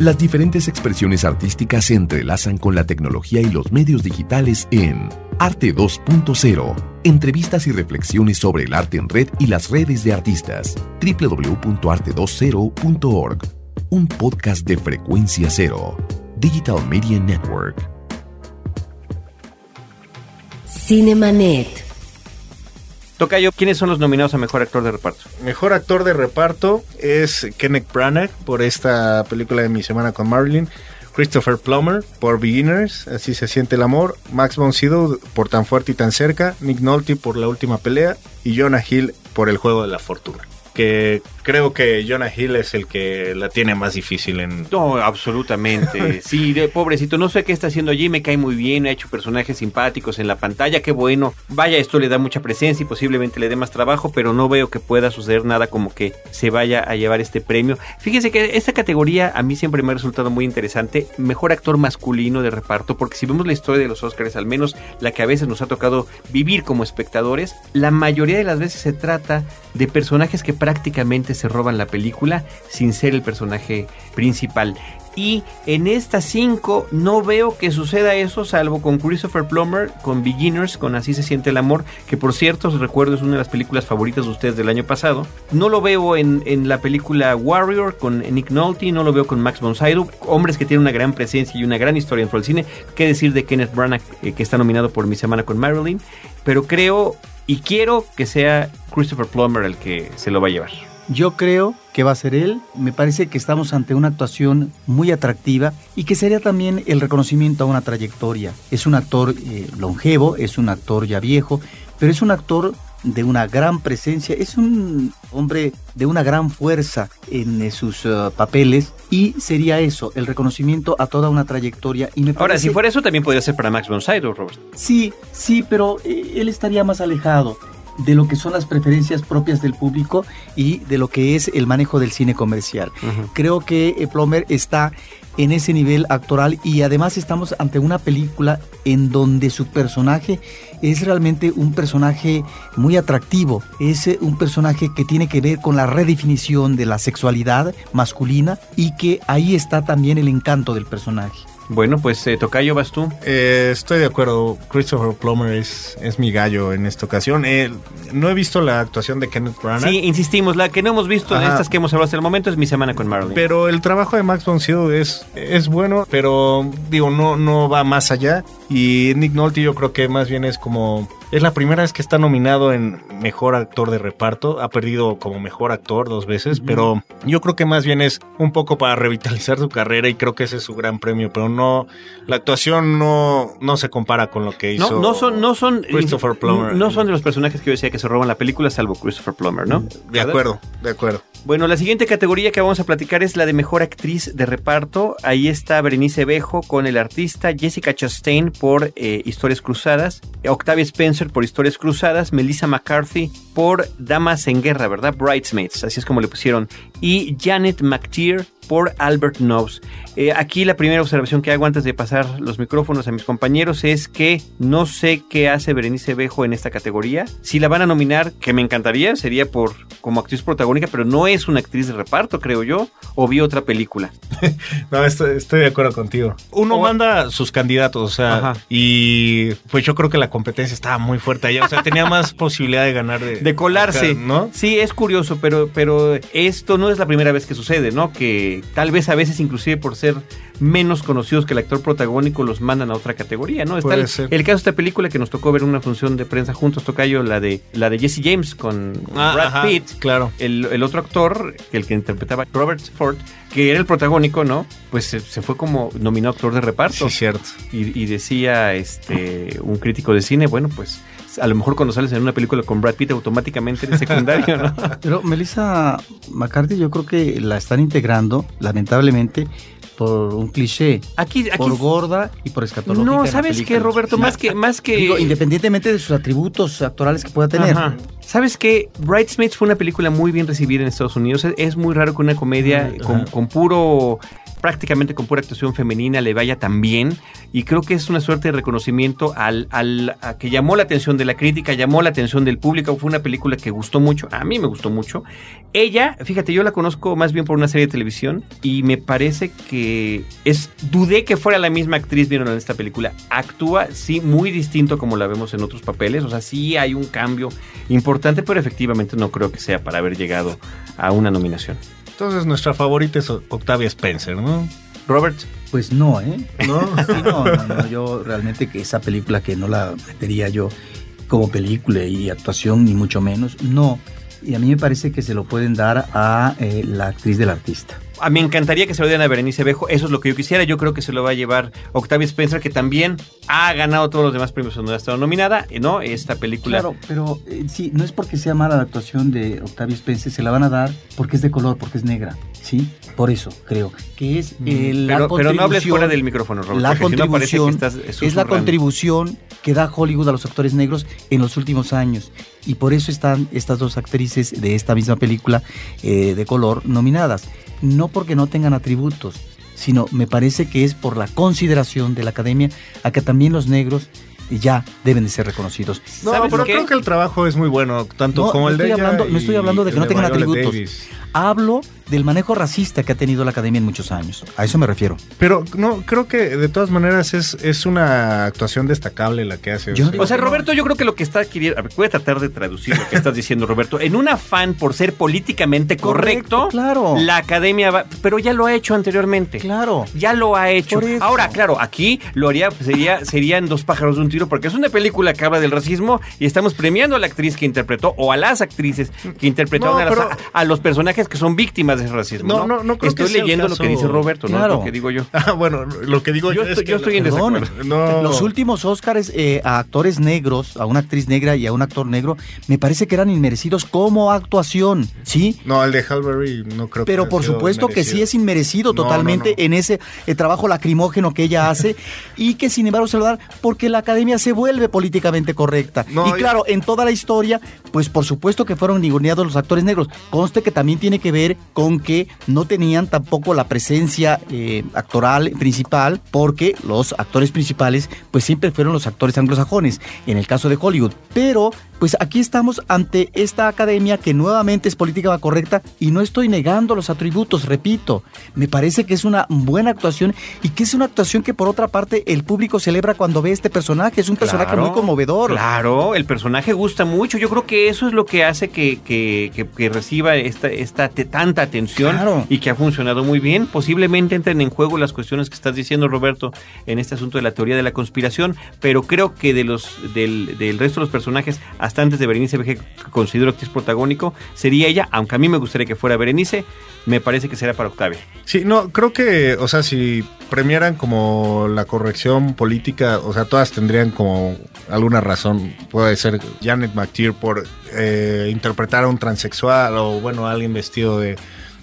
Las diferentes expresiones artísticas se entrelazan con la tecnología y los medios digitales en Arte 2.0. Entrevistas y reflexiones sobre el arte en red y las redes de artistas. www.arte20.org. Un podcast de frecuencia cero. Digital Media Network. Cinemanet. Tocayo, ¿quiénes son los nominados a Mejor Actor de Reparto? Mejor Actor de Reparto es Kenneth Branagh por esta película de Mi Semana con Marilyn. Christopher Plummer por Beginners, Así se siente el amor, Max von Sydow por Tan fuerte y tan cerca, Nick Nolte por La última pelea y Jonah Hill por El juego de la fortuna que creo que Jonah Hill es el que la tiene más difícil en... No, absolutamente. sí, de, pobrecito, no sé qué está haciendo allí, me cae muy bien, ha hecho personajes simpáticos en la pantalla, qué bueno. Vaya, esto le da mucha presencia y posiblemente le dé más trabajo, pero no veo que pueda suceder nada como que se vaya a llevar este premio. Fíjense que esta categoría a mí siempre me ha resultado muy interesante, mejor actor masculino de reparto, porque si vemos la historia de los Oscars, al menos la que a veces nos ha tocado vivir como espectadores, la mayoría de las veces se trata de personajes que prácticamente se roban la película sin ser el personaje principal. Y en estas cinco no veo que suceda eso, salvo con Christopher Plummer, con Beginners, con Así se siente el amor, que por cierto recuerdo es una de las películas favoritas de ustedes del año pasado. No lo veo en, la película Warrior con Nick Nolte, no lo veo con Max von Sydow, hombres que tienen una gran presencia y una gran historia dentro del cine. Qué decir de Kenneth Branagh, eh, que está nominado por Mi Semana con Marilyn, pero creo y quiero que sea Christopher Plummer el que se lo va a llevar. Yo creo que va a ser él. Me parece que estamos ante una actuación muy atractiva y que sería también el reconocimiento a una trayectoria. Es un actor eh, longevo, es un actor ya viejo, pero es un actor de una gran presencia, es un hombre de una gran fuerza en eh, sus uh, papeles y sería eso, el reconocimiento a toda una trayectoria. Y me Ahora, si fuera eso, también podría ser para Max von Sydow, Robert. Sí, sí, pero él estaría más alejado de lo que son las preferencias propias del público y de lo que es el manejo del cine comercial. Creo que eh, Plomer está en ese nivel actoral y además estamos ante una película en donde su personaje es realmente un personaje muy atractivo, es eh, un personaje que tiene que ver con la redefinición de la sexualidad masculina y que ahí está también el encanto del personaje. Bueno, pues eh, Tocayo, vas tú. Eh, estoy de acuerdo. Christopher Plummer es, es mi gallo en esta ocasión. Eh, no he visto la actuación de Kenneth Branagh. Sí, insistimos, la que no hemos visto de estas que hemos hablado hasta el momento es Mi Semana con Marilyn. Pero el trabajo de Max von Sydow es, es bueno, pero digo, no, no va más allá. Y Nick Nolte yo creo que más bien es como... Es la primera vez que está nominado en Mejor Actor de Reparto. Ha perdido como Mejor Actor dos veces, pero yo creo que más bien es un poco para revitalizar su carrera y creo que ese es su gran premio. Pero no, la actuación no, no se compara con lo que hizo no, no son, no son, Christopher Plummer. No son de los personajes que yo decía que se roban la película, salvo Christopher Plummer, ¿no? De acuerdo, de acuerdo. Bueno, la siguiente categoría que vamos a platicar es la de mejor actriz de reparto. Ahí está Berenice Bejo con el artista, Jessica Chastain por eh, Historias Cruzadas, Octavia Spencer por Historias Cruzadas, Melissa McCarthy por Damas en Guerra, ¿verdad? Bridesmaids, así es como le pusieron. Y Janet McTeer por Albert Nobbs. Eh, aquí la primera observación que hago antes de pasar los micrófonos a mis compañeros es que no sé qué hace Berenice Bejo en esta categoría. Si la van a nominar, que me encantaría, sería por como actriz protagónica, pero no es una actriz de reparto, creo yo, o vi otra película. No, estoy, estoy de acuerdo contigo. Uno O- manda sus candidatos, o sea, Ajá. y pues yo creo que la competencia estaba muy fuerte allá, o sea, tenía más posibilidad de ganar de, De colarse, ¿no? Sí, es curioso, pero, pero esto no es la primera vez que sucede, ¿no? Que tal vez a veces, inclusive por ser menos conocidos que el actor protagónico, los mandan a otra categoría, ¿no? Está Puede el, ser. el caso de esta película que nos tocó ver en una función de prensa juntos, Tocayo, la de, la de Jesse James con Ah, Brad ajá, Pitt. claro. El, el otro actor, el que interpretaba Robert Ford, que era el protagónico, ¿no? Pues se, se fue como nominado actor de reparto. Sí, cierto. Y, y decía este un crítico de cine, bueno, pues a lo mejor cuando sales en una película con Brad Pitt automáticamente eres secundario, ¿no? Pero Melissa McCarthy yo creo que la están integrando, lamentablemente, por un cliché. Aquí, aquí Por gorda y por escatológica. no, ¿sabes qué. Roberto? Más que, más que. Digo, independientemente de sus atributos actorales que pueda tener. Ajá. ¿Sabes qué? Bridesmaids fue una película muy bien recibida en Estados Unidos. Es, muy raro que una comedia Mm, con puro, prácticamente con pura actuación femenina le vaya tan bien. Y creo que es una suerte de reconocimiento al, al que llamó la atención de la crítica, llamó la atención del público. Fue una película que gustó mucho. A mí me gustó mucho. Ella, fíjate, yo la conozco más bien por una serie de televisión y me parece que es. Dudé que fuera la misma actriz, vieron en esta película. Actúa, sí, muy distinto como la vemos en otros papeles. O sea, sí hay un cambio importante, pero efectivamente no creo que sea para haber llegado a una nominación. Entonces nuestra favorita es Octavia Spencer, ¿no? Robert, Pues no, ¿eh? ¿No? Sí, no, no, no, yo realmente que esa película que no la metería yo como película y actuación, ni mucho menos, no. Y a mí me parece que se lo pueden dar a eh, la actriz del artista. A me encantaría que se lo den a Berenice Bejo. Eso es lo que yo quisiera. Yo creo que se lo va a llevar Octavia Spencer, que también ha ganado todos los demás premios donde ha estado nominada, ¿no? Esta película. Claro, pero eh, sí, no es porque sea mala la actuación de Octavia Spencer, se la van a dar porque es de color, porque es negra, ¿sí? Por eso creo que es eh, la pero, pero no hables contribución- fuera del micrófono, Robert. La porque si no parece que contribución estás es la contribución que da Hollywood a los actores negros en los últimos años y por eso están estas dos actrices de esta misma película eh, de color nominadas. No porque no tengan atributos, sino me parece que es por la consideración de la academia a que también los negros ya deben de ser reconocidos. No, ¿Sabes pero qué? creo que el trabajo es muy bueno, tanto No, como no el de estoy ella hablando- no estoy hablando de que no tengan Viola atributos. Davis. Hablo del manejo racista que ha tenido la academia en muchos años. A eso me refiero. Pero no, creo que de todas maneras es, es una actuación destacable la que hace. Yo O sea. Roberto, yo creo que lo que está queriendo. a ver, Voy a tratar de traducir lo que estás diciendo, Roberto. En un afán por ser políticamente correcto, Correcto, claro. la academia va. Pero ya lo ha hecho anteriormente. Claro. Ya lo ha hecho. Por eso. Ahora, claro, aquí lo haría, pues, sería, serían dos pájaros de un tiro, porque es una película que habla del racismo y estamos premiando a la actriz que interpretó o a las actrices que interpretaron No, a, las- pero- a los personajes que son víctimas de ese racismo. No, No, no, no creo Estoy que sea el leyendo lo que dice Roberto, no Claro. lo que digo yo. Ah, bueno, lo que digo Yo yo, es estoy- que yo estoy en Perdón, desacuerdo. No. Los últimos Óscares eh, a actores negros, a una actriz negra y a un actor negro, me parece que eran inmerecidos como actuación, ¿sí? No, el de Halberry no creo que Pero por supuesto que sí es inmerecido No, totalmente no, no. en ese eh, trabajo lacrimógeno que ella hace y que sin embargo se lo dan porque la academia se vuelve políticamente correcta. No, y y- claro, en toda la historia, pues por supuesto que fueron ninguneados los actores negros. Conste que también tiene que ver con que no tenían tampoco la presencia eh, actoral principal porque los actores principales pues siempre fueron los actores anglosajones, en el caso de Hollywood. Pero pues aquí estamos ante esta academia que nuevamente es política correcta y no estoy negando los atributos, repito, me parece que es una buena actuación y que es una actuación que por otra parte el público celebra cuando ve este personaje, es un personaje muy conmovedor. Claro, el personaje gusta mucho, yo creo que eso es lo que hace que, que, que, reciba esta, esta tanta atención y que ha funcionado muy bien, posiblemente entren en juego las cuestiones que estás diciendo Roberto en este asunto de la teoría de la conspiración, pero creo que de los del, del resto de los personajes, hasta antes de Berenice que considero actriz protagónico, sería ella, aunque a mí me gustaría que fuera Berenice, me parece que será para Octavia. Sí, no, creo que, o sea, si premiaran como la corrección política, o sea, todas tendrían como alguna razón. Puede ser Janet McTeer por eh, interpretar a un transexual o, bueno, alguien vestido de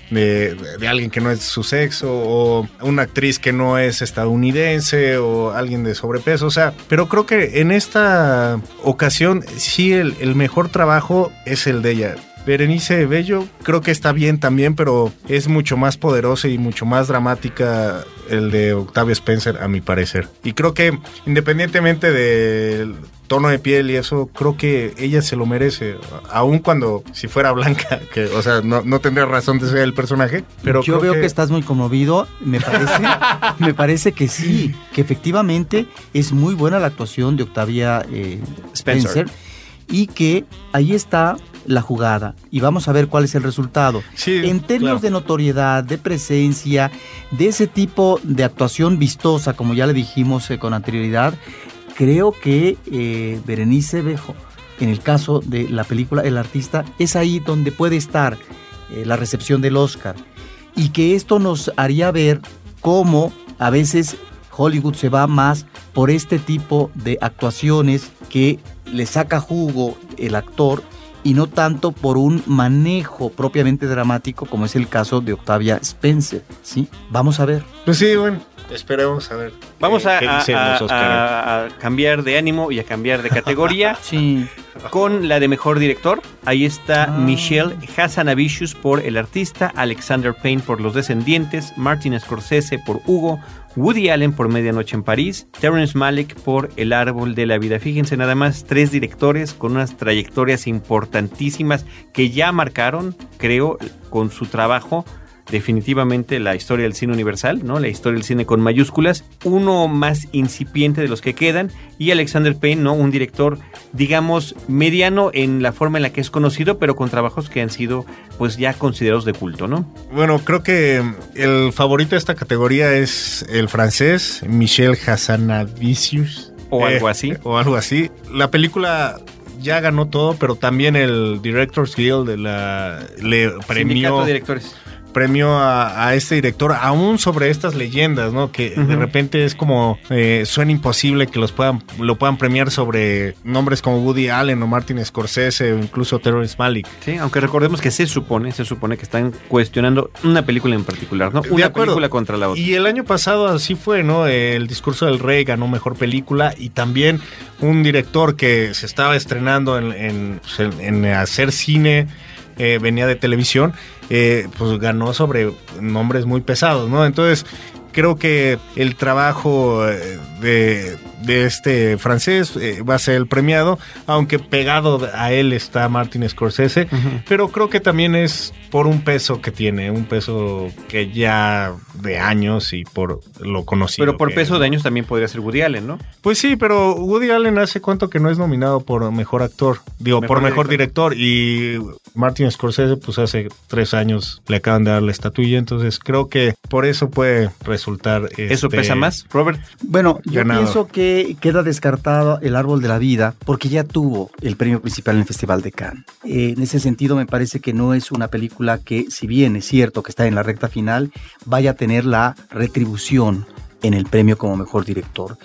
de, alguien que no es su sexo o una actriz que no es estadounidense o alguien de sobrepeso, o sea, pero creo que en esta ocasión sí el, el mejor trabajo es el de ella. Berenice Bello creo que está bien también, pero es mucho más poderosa y mucho más dramática el de Octavio Spencer, a mi parecer. Y creo que independientemente del tono de piel y eso, creo que ella se lo merece, aun cuando si fuera blanca, que, o sea, no, tendría razón de ser el personaje, pero yo veo que... estás muy conmovido, me parece, me parece que sí, que efectivamente es muy buena la actuación de Octavia eh, Spencer y que ahí está la jugada y vamos a ver cuál es el resultado. en términos de notoriedad, de presencia, de ese tipo de actuación vistosa, como ya le dijimos eh, con anterioridad, creo que eh, Berenice Bejo, en el caso de la película El artista, es ahí donde puede estar eh, la recepción del Oscar y que esto nos haría ver cómo a veces Hollywood se va más por este tipo de actuaciones que le saca jugo el actor y no tanto por un manejo propiamente dramático como es el caso de Octavia Spencer, ¿sí? Vamos a ver. Pues sí, bueno, esperemos a ver. Vamos a, cambiar de ánimo y a cambiar de categoría. sí. Con la de mejor director, ahí está ah. Michelle Hassanavicius por El Artista, Alexander Payne por Los Descendientes, Martin Scorsese por Hugo, Woody Allen por Medianoche en París, Terrence Malick por El Árbol de la Vida. Fíjense nada más, tres directores con unas trayectorias importantísimas que ya marcaron, creo, con su trabajo definitivamente la historia del cine universal, ¿no? La historia del cine con mayúsculas, uno más incipiente de los que quedan y Alexander Payne, ¿no? Un director, digamos, mediano en la forma en la que es conocido, pero con trabajos que han sido pues ya considerados de culto, ¿no? Bueno, creo que el favorito de esta categoría es el francés Michel Hassanavicius o algo eh, así. O algo así. La película ya ganó todo, pero también el Directors Guild de la, le premió. de directores premio a, este director, aún sobre estas leyendas, ¿no? Que de repente es como, eh, suena imposible que los puedan, lo puedan premiar sobre nombres como Woody Allen o Martin Scorsese o incluso Terrence Malick. Sí, aunque recordemos que se supone, se supone que están cuestionando una película en particular, ¿no? Una película contra la otra. Y el año pasado así fue, ¿no? El discurso del rey ganó mejor película y también un director que se estaba estrenando en, en hacer cine eh, venía de televisión, eh, pues ganó sobre nombres muy pesados, ¿no? Entonces, creo que el trabajo eh, de, este francés eh, va a ser el premiado, aunque pegado a él está Martin Scorsese, pero creo que también es por un peso que tiene, un peso que ya de años y por lo conocido. Pero por peso de años también podría ser Woody Allen, ¿no? Pues sí, pero Woody Allen hace cuánto que no es nominado por mejor actor, digo, por mejor director. y Martin Scorsese pues hace tres años le acaban de dar la estatuilla, entonces creo que por eso puede resultar... ¿Eso pesa este, más, Robert? Bueno, yo pienso que queda descartado el árbol de la vida porque ya tuvo el premio principal en el Festival de Cannes. Eh, en ese sentido me parece que no es una película que, si bien es cierto que está en la recta final, vaya a tener la retribución en el premio como mejor director.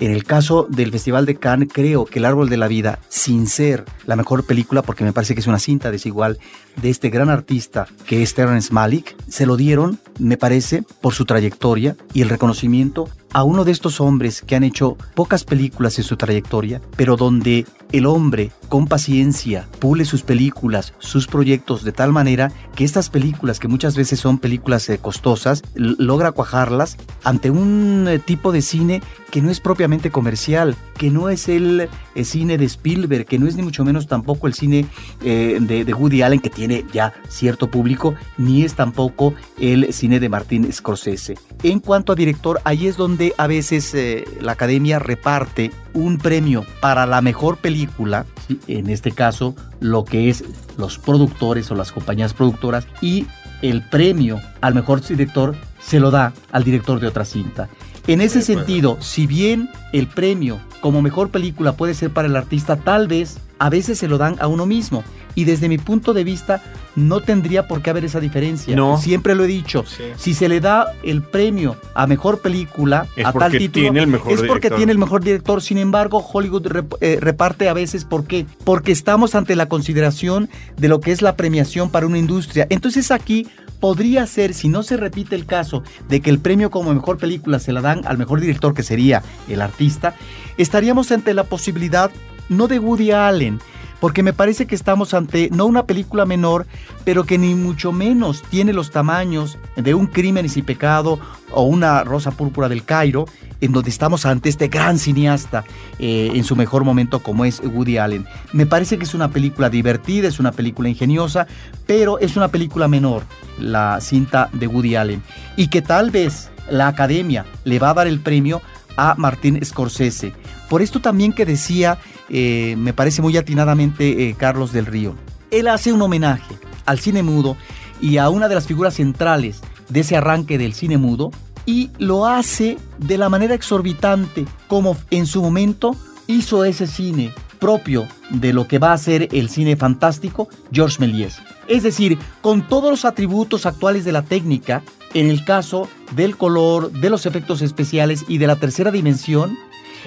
En el caso del Festival de Cannes, creo que El Árbol de la Vida, sin ser la mejor película, porque me parece que es una cinta desigual de este gran artista que es Terrence Malick, se lo dieron, me parece, por su trayectoria y el reconocimiento a uno de estos hombres que han hecho pocas películas en su trayectoria, pero donde el hombre con paciencia pule sus películas, sus proyectos de tal manera que estas películas, que muchas veces son películas eh, costosas, logra cuajarlas ante un eh, tipo de cine que no es propiamente comercial, que no es el, el cine de Spielberg, que no es ni mucho menos tampoco el cine eh, de, de Woody Allen, que tiene ya cierto público, ni es tampoco el cine de Martin Scorsese. En cuanto a director, ahí es donde a veces eh, la academia reparte un premio para la mejor película, en este caso lo que es los productores o las compañías productoras, y el premio al mejor director se lo da al director de otra cinta. En ese pues. sentido, si bien el premio como mejor película puede ser para el artista, tal vez a veces se lo dan a uno mismo. Y desde mi punto de vista, no tendría por qué haber esa diferencia. No. Siempre lo he dicho. Sí. Si se le da el premio a mejor película, Es a tal título, tiene el mejor es porque director. tiene el mejor director. Sin embargo, Hollywood rep- eh, reparte a veces, ¿por qué? Porque estamos ante la consideración de lo que es la premiación para una industria. Entonces aquí podría ser, si no se repite el caso de que el premio como mejor película se la dan al mejor director, que sería el artista, estaríamos ante la posibilidad no de Woody Allen, porque me parece que estamos ante no una película menor, pero que ni mucho menos tiene los tamaños de un Crímenes y Pecado o una Rosa Púrpura del Cairo, en donde estamos ante este gran cineasta eh, en su mejor momento como es Woody Allen. Me parece que es una película divertida, es una película ingeniosa, pero es una película menor, la cinta de Woody Allen, y que tal vez la academia le va a dar el premio a Martín Scorsese. Por esto también que decía, eh, me parece muy atinadamente eh, Carlos del Río, él hace un homenaje al cine mudo y a una de las figuras centrales de ese arranque del cine mudo y lo hace de la manera exorbitante como en su momento hizo ese cine propio de lo que va a ser el cine fantástico Georges Méliès. Es decir, con todos los atributos actuales de la técnica, en el caso del color, de los efectos especiales y de la tercera dimensión,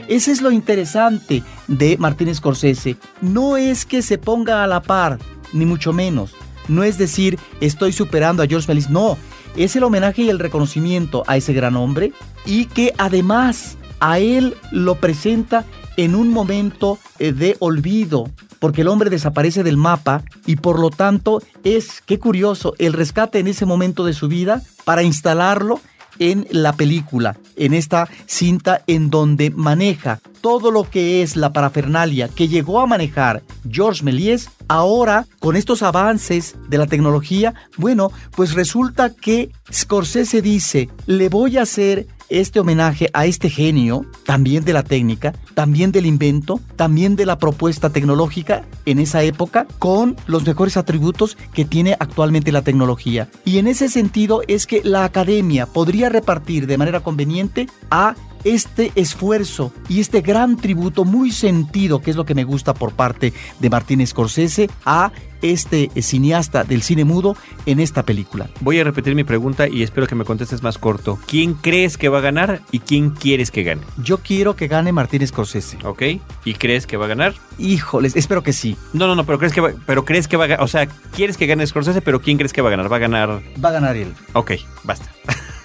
ese es lo interesante de Martín Scorsese. No es que se ponga a la par, ni mucho menos. No es decir, estoy superando a George Méliès. No, es el homenaje y el reconocimiento a ese gran hombre y que además a él lo presenta en un momento eh, de olvido, porque el hombre desaparece del mapa y por lo tanto es, qué curioso, el rescate en ese momento de su vida para instalarlo en la película, en esta cinta en donde maneja todo lo que es la parafernalia que llegó a manejar Georges Méliès, ahora con estos avances de la tecnología, bueno, pues resulta que Scorsese dice, le voy a hacer este homenaje a este genio, también de la técnica, también del invento, también de la propuesta tecnológica en esa época, con los mejores atributos que tiene actualmente la tecnología. Y en ese sentido es que la academia podría repartir de manera conveniente a este esfuerzo y este gran tributo muy sentido, que es lo que me gusta por parte de Martín Scorsese, a este cineasta del cine mudo en esta película. Voy a repetir mi pregunta y espero que me contestes más corto. ¿Quién crees que va a ganar y quién quieres que gane? Yo quiero que gane Martín Scorsese. ¿Ok? ¿Y crees que va a ganar? Híjoles, espero que sí. No, no, no, pero crees que va, pero crees que va a ganar. O sea, quieres que gane Scorsese, pero ¿quién crees que va a ganar? Va a ganar. Va a ganar él. Ok, basta.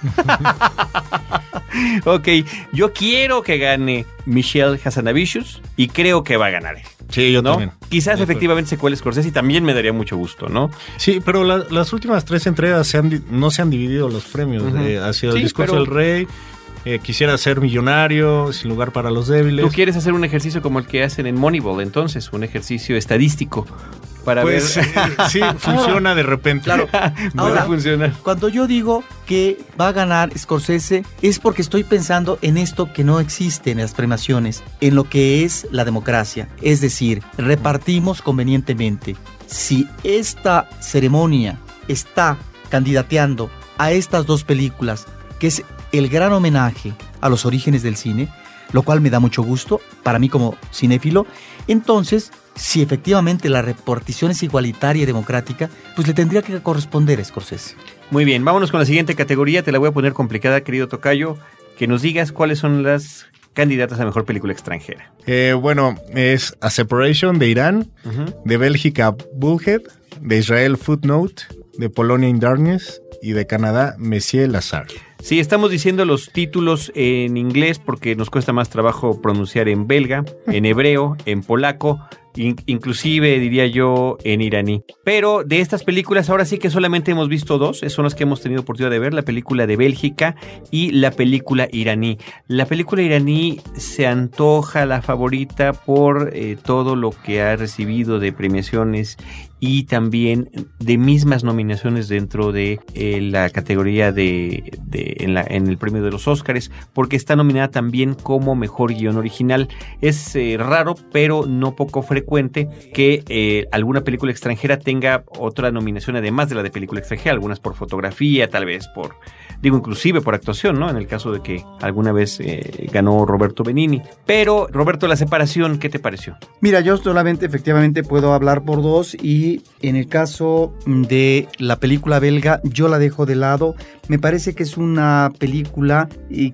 ok, yo quiero que gane Michelle Hassanavicius y creo que va a ganar. Sí, yo ¿no? también. Quizás efectivamente se cuele Scorsese y también me daría mucho gusto, ¿no? Sí, pero la- las últimas tres entregas se han di- no se han dividido los premios. Eh, ha sido Sí, el discurso pero- del rey, eh, quisiera ser millonario, sin lugar para los débiles. Tú quieres hacer un ejercicio como el que hacen en Moneyball, entonces, un ejercicio estadístico para Pues ver. eh, sí, funciona de repente. Claro. Puede Ahora, funcionar. Cuando yo digo que va a ganar Scorsese es porque estoy pensando en esto que no existe en las premiaciones, en lo que es la democracia. Es decir, repartimos convenientemente. Si esta ceremonia está candidateando a estas dos películas, que es el gran homenaje a los orígenes del cine, lo cual me da mucho gusto para mí como cinéfilo, entonces, si efectivamente la repartición es igualitaria y democrática, pues le tendría que corresponder a Scorsese. Muy bien, vámonos con la siguiente categoría. Te la voy a poner complicada, querido Tocayo. Que nos digas cuáles son las candidatas a mejor película extranjera. Eh, bueno, es A Separation de Irán, de Bélgica Bullhead, de Israel Footnote, de Polonia In Darkness y de Canadá Messier Lazare. Sí, estamos diciendo los títulos en inglés porque nos cuesta más trabajo pronunciar en belga, en hebreo, en polaco, inclusive diría yo en iraní. Pero de estas películas ahora sí que solamente hemos visto dos, son las que hemos tenido oportunidad de ver, la película de Bélgica y la película iraní. La película iraní se antoja la favorita por eh, todo lo que ha recibido de premiaciones y también de mismas nominaciones dentro de eh, la categoría de, en, el premio de los Óscares, porque está nominada también como mejor guion original. Es eh, raro, pero no poco frecuente que eh, alguna película extranjera tenga otra nominación además de la de película extranjera, algunas por fotografía, tal vez por digo inclusive por actuación, ¿no? En el caso de que alguna vez eh, ganó Roberto Benini. Pero, Roberto, la separación, ¿qué te pareció? Mira, yo solamente efectivamente puedo hablar por dos y en el caso de la película belga, yo la dejo de lado. Me parece que es una película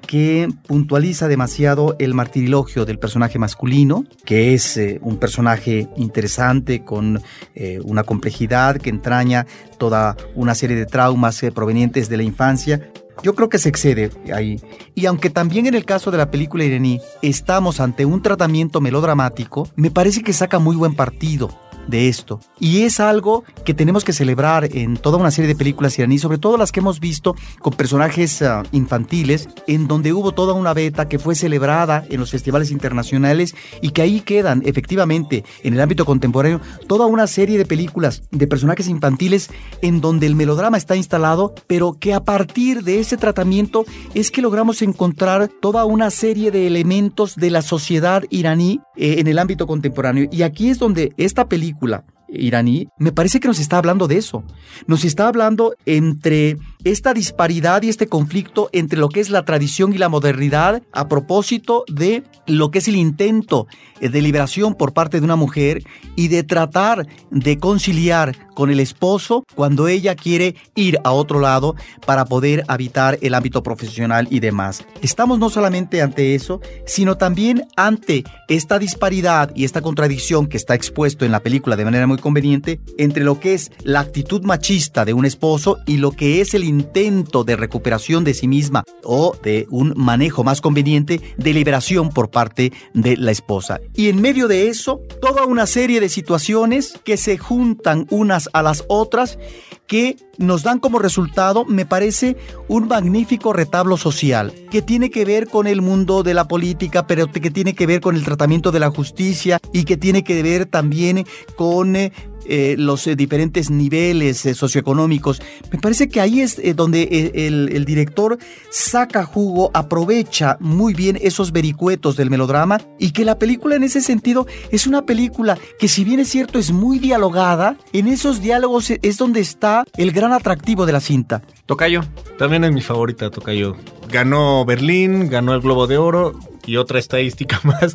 que puntualiza demasiado el martirilogio del personaje masculino, que es eh, un personaje interesante con eh, una complejidad que entraña toda una serie de traumas provenientes de la infancia, yo creo que se excede ahí. Y aunque también en el caso de la película iraní estamos ante un tratamiento melodramático, me parece que saca muy buen partido de esto. Y es algo que tenemos que celebrar en toda una serie de películas iraníes, sobre todo las que hemos visto con personajes ah, infantiles, en donde hubo toda una beta que fue celebrada en los festivales internacionales y que ahí quedan efectivamente en el ámbito contemporáneo toda una serie de películas de personajes infantiles en donde el melodrama está instalado, pero que a partir de ese tratamiento es que logramos encontrar toda una serie de elementos de la sociedad iraní eh, en el ámbito contemporáneo. Y aquí es donde esta película iraní, me parece que nos está hablando de eso. Nos está hablando entre esta disparidad y este conflicto entre lo que es la tradición y la modernidad a propósito de lo que es el intento de liberación por parte de una mujer y de tratar de conciliar con el esposo cuando ella quiere ir a otro lado para poder habitar el ámbito profesional y demás. Estamos no solamente ante eso, sino también ante esta disparidad y esta contradicción que está expuesto en la película de manera muy conveniente entre lo que es la actitud machista de un esposo y lo que es el intento de recuperación de sí misma o de un manejo más conveniente de liberación por parte de la esposa. Y en medio de eso, toda una serie de situaciones que se juntan unas a las otras que nos dan como resultado, me parece, un magnífico retablo social que tiene que ver con el mundo de la política, pero que tiene que ver con el tratamiento de la justicia y que tiene que ver también con eh, los eh, diferentes niveles eh, socioeconómicos. Me parece que ahí es donde el, director saca jugo, aprovecha muy bien esos vericuetos del melodrama y que la película en ese sentido es una película que si bien es cierto es muy dialogada, en esos diálogos es donde está el gran atractivo de la cinta. Tocayo. También es mi favorita, Tocayo. Ganó Berlín, ganó el Globo de Oro y otra estadística más.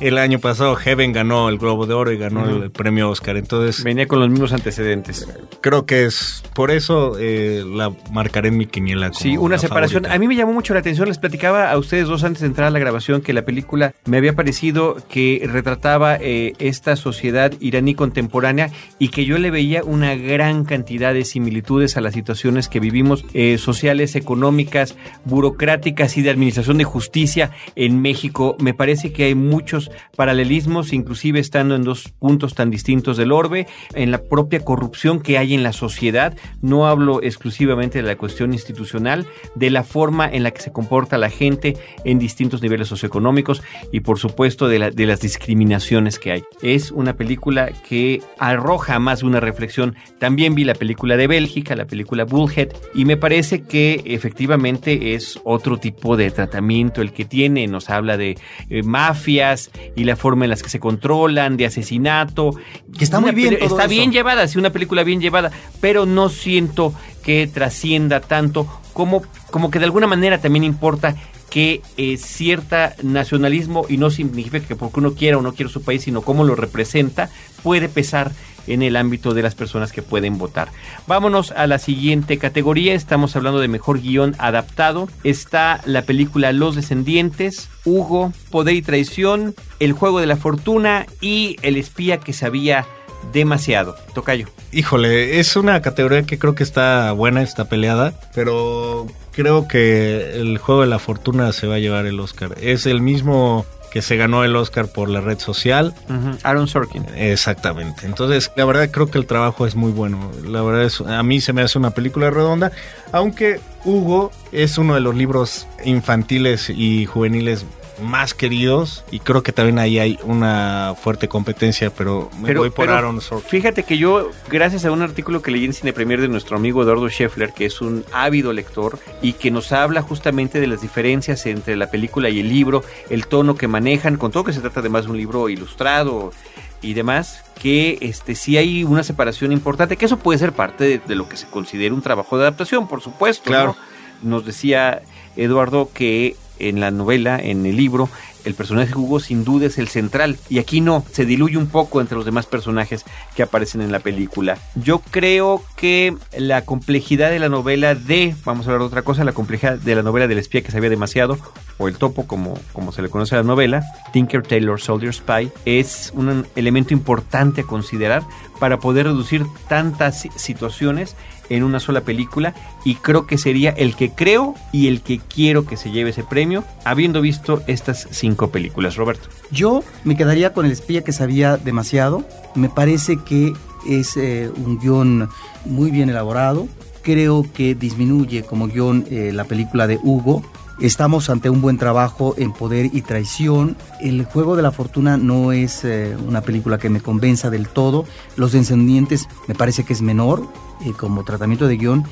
El año pasado Heaven ganó el Globo de Oro y ganó el premio Oscar. Entonces venía con los mismos antecedentes. Creo que es por eso eh, la marcaré en mi quiniela. Como sí, una separación. A mí me llamó mucho la atención. Les platicaba a ustedes dos antes de entrar a la grabación que la película me había parecido que retrataba eh, esta sociedad iraní contemporánea y que yo le veía una gran cantidad de similitudes a las situaciones que vivimos eh, sociales, económicas, burocráticas y de administración de justicia en México. Me parece que hay muchos paralelismos, inclusive estando en dos puntos tan distintos del orbe, en la propia corrupción que hay en la sociedad. No hablo exclusivamente de la cuestión institucional, de la forma en la que se comporta la gente en distintos niveles socioeconómicos y por supuesto de, las discriminaciones que hay. Es una película que arroja más de una reflexión. También vi la película de Bélgica, la película Bullhead, y me parece que efectivamente es otro tipo de tratamiento el que tiene. Habla de eh, mafias y la forma en las que se controlan, de asesinato. Que está muy bien. está bien llevada, sí, una película bien llevada, pero no siento que trascienda tanto como, como que de alguna manera también importa que eh, cierta nacionalismo, y no significa que porque uno quiera o no quiera su país, sino cómo lo representa, puede pesar en el ámbito de las personas que pueden votar. Vámonos a la siguiente categoría. Estamos hablando de mejor guion adaptado. Está la película Los Descendientes, Hugo, Poder y Traición, El Juego de la Fortuna y El Espía que sabía demasiado. Tocayo. Híjole, es una categoría que creo que está buena, está peleada, pero creo que el juego de la fortuna se va a llevar el Oscar. Es el mismo que se ganó el Oscar por la red social. Aaron Sorkin. Exactamente. Entonces, la verdad creo que el trabajo es muy bueno. La verdad es, a mí se me hace una película redonda, aunque Hugo es uno de los libros infantiles y juveniles más queridos y creo que también ahí hay una fuerte competencia, pero me voy por pero Aaron Sorkin. Fíjate que yo, gracias a un artículo que leí en Cine Premier de nuestro amigo Eduardo Scheffler, que es un ávido lector y que nos habla justamente de las diferencias entre la película y el libro, el tono que manejan, con todo que se trata además de un libro ilustrado y demás, que este sí hay una separación importante, que eso puede ser parte de, de lo que se considera un trabajo de adaptación, por supuesto. Claro. ¿no? Nos decía Eduardo que en la novela, en el libro, el personaje Hugo sin duda es el central y aquí no, se diluye un poco entre los demás personajes que aparecen en la película. Yo creo que la complejidad de la novela de, vamos a hablar de otra cosa, la complejidad de la novela del espía que sabía demasiado, o el topo como, como se le conoce a la novela, Tinker Taylor Soldier Spy, es un elemento importante a considerar para poder reducir tantas situaciones en una sola película y creo que sería el que creo y el que quiero que se lleve ese premio habiendo visto estas cinco películas, Roberto. Yo me quedaría con el espía que sabía demasiado. Me parece que es eh, un guion muy bien elaborado. Creo que disminuye como guion eh, la película de Hugo. Estamos ante un buen trabajo en Poder y Traición. El Juego de la Fortuna no es eh, una película que me convenza del todo. Los Descendientes me parece que es menor eh, como tratamiento de guion.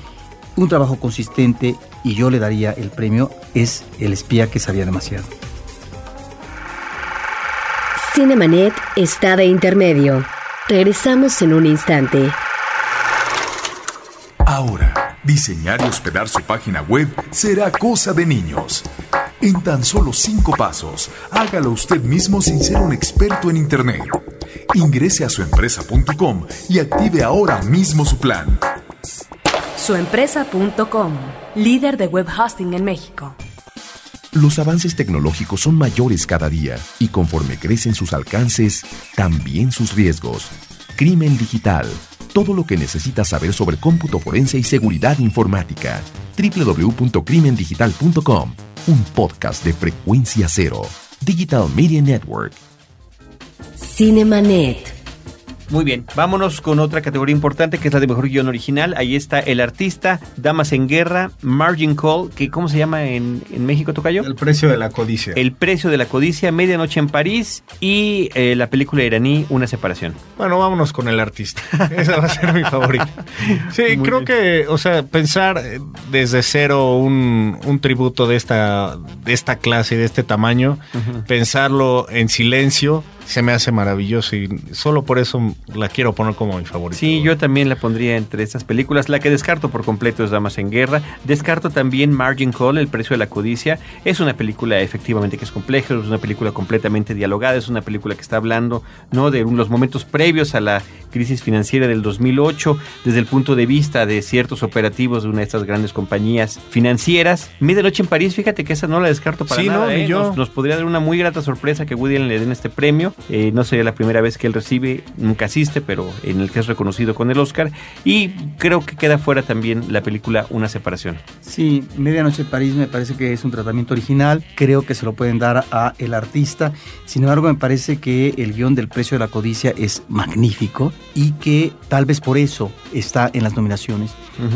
Un trabajo consistente y yo le daría el premio es El espía que sabía demasiado. Cinemanet está de intermedio. Regresamos en un instante. Ahora, diseñar y hospedar su página web será cosa de niños. En tan solo cinco pasos, hágalo usted mismo sin ser un experto en Internet. Ingrese a suempresa.com y active ahora mismo su plan. Suempresa.com, líder de web hosting en México. Los avances tecnológicos son mayores cada día y conforme crecen sus alcances, también sus riesgos. Crimen digital. Todo lo que necesitas saber sobre cómputo forense y seguridad informática. www.crimendigital.com. Un podcast de frecuencia cero. Digital Media Network. Cinemanet. Muy bien, vámonos con otra categoría importante que es la de mejor guion original. Ahí está El Artista, Damas en Guerra, Margin Call, que ¿cómo se llama en, en México, Tocayo? El precio de la codicia. El precio de la codicia, Medianoche en París y eh, la película iraní Una separación. Bueno, vámonos con el artista. Esa va a ser mi favorita. Sí, Muy creo bien. que, o sea, pensar eh, desde cero un, un tributo de esta, de esta clase y de este tamaño, pensarlo en silencio, se me hace maravilloso y solo por eso la quiero poner como mi favorita. Sí, yo también la pondría entre estas películas. La que descarto por completo es Damas en Guerra. Descarto también Margin Call, El precio de la codicia. Es una película efectivamente que es compleja, es una película completamente dialogada, es una película que está hablando ¿no? de los momentos previos a la crisis financiera del 2008, desde el punto de vista de ciertos operativos de una de estas grandes compañías financieras. Medianoche en París, fíjate que esa no la descarto para Sí, nada. no, ¿eh? yo. Nos, nos podría dar una muy grata sorpresa que Woody Allen le den este premio. Eh, no sería la primera vez que él recibe, nunca asiste, pero en el que es reconocido con el Oscar. Y creo que queda fuera también la película Una separación. Sí, Medianoche en París me parece que es un tratamiento original, creo que se lo pueden dar a el artista, sin embargo me parece que el guion del precio de la codicia es magnífico y que tal vez por eso está en las nominaciones,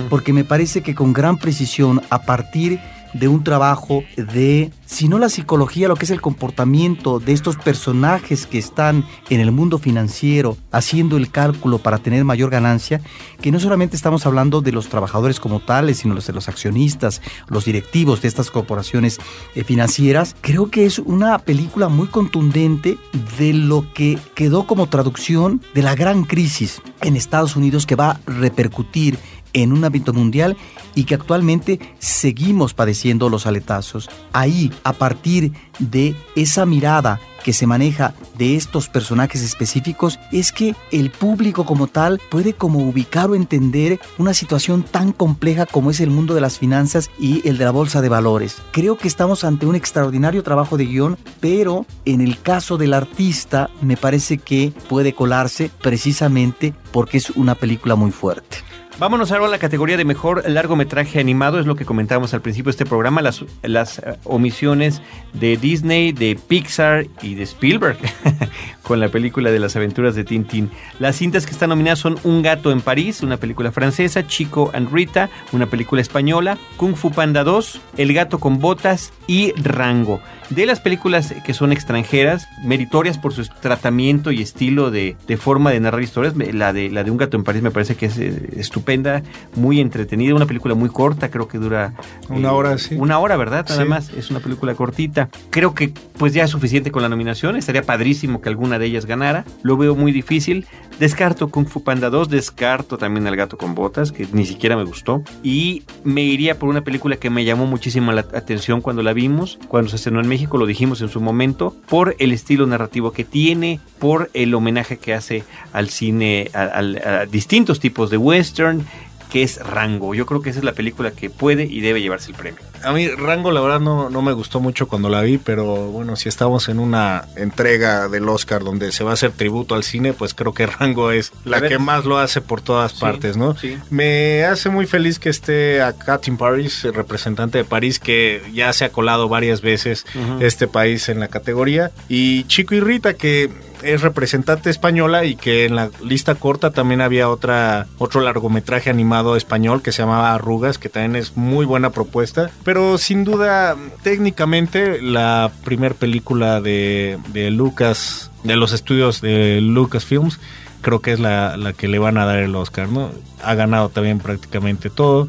porque me parece que con gran precisión, a partir de un trabajo de, si no la psicología, lo que es el comportamiento de estos personajes que están en el mundo financiero haciendo el cálculo para tener mayor ganancia, que no solamente estamos hablando de los trabajadores como tales, sino de los accionistas, los directivos de estas corporaciones eh, financieras, creo que es una película muy contundente de lo que quedó como traducción de la gran crisis en Estados Unidos que va a repercutir en un ámbito mundial y que actualmente seguimos padeciendo los aletazos. Ahí, a partir de esa mirada que se maneja de estos personajes específicos, es que el público como tal puede como ubicar o entender una situación tan compleja como es el mundo de las finanzas y el de la bolsa de valores. Creo que estamos ante un extraordinario trabajo de guion, pero en el caso del artista me parece que puede colarse precisamente porque es una película muy fuerte. Vámonos ahora a la categoría de mejor largometraje animado, es lo que comentábamos al principio de este programa, las, las eh, omisiones de Disney, de Pixar y de Spielberg con la película de las aventuras de Tintín. Las cintas que están nominadas son Un gato en París, una película francesa, Chico and Rita, una película española, Kung Fu Panda 2, El gato con botas y Rango. De las películas que son extranjeras, meritorias por su tratamiento y estilo de, de forma de narrar historias, la de, la de Un gato en París me parece que es eh, estupenda, muy entretenida, una película muy corta, creo que dura... Una hora, sí. Una hora, ¿verdad? Nada Sí. más, es una película cortita. Creo que pues ya es suficiente con la nominación, estaría padrísimo que alguna de ellas ganara, lo veo muy difícil. Descarto Kung Fu Panda 2, descarto también El gato con botas, que ni siquiera me gustó, y me iría por una película que me llamó muchísimo la atención cuando la vimos, cuando se estrenó en México, lo dijimos en su momento, por el estilo narrativo que tiene, por el homenaje que hace al cine, a, distintos tipos de western, que es Rango. Yo creo que esa es la película que puede y debe llevarse el premio. A mí Rango la verdad no, no me gustó mucho cuando la vi, pero bueno, si estamos en una entrega del Oscar donde se va a hacer tributo al cine, pues creo que Rango es la que más lo hace por todas Sí, partes, ¿no? sí. Me hace muy feliz que esté acá Tim Paris, el representante de París, que ya se ha colado varias veces este país en la categoría. Y Chico y Rita, que es representante española y que en la lista corta también había otra otro largometraje animado español que se llamaba Arrugas, que también es muy buena propuesta. Pero sin duda, técnicamente, la primer película de, de Lucas, de los estudios de Lucasfilms, creo que es la, la que le van a dar el Oscar, ¿no? Ha ganado también prácticamente todo.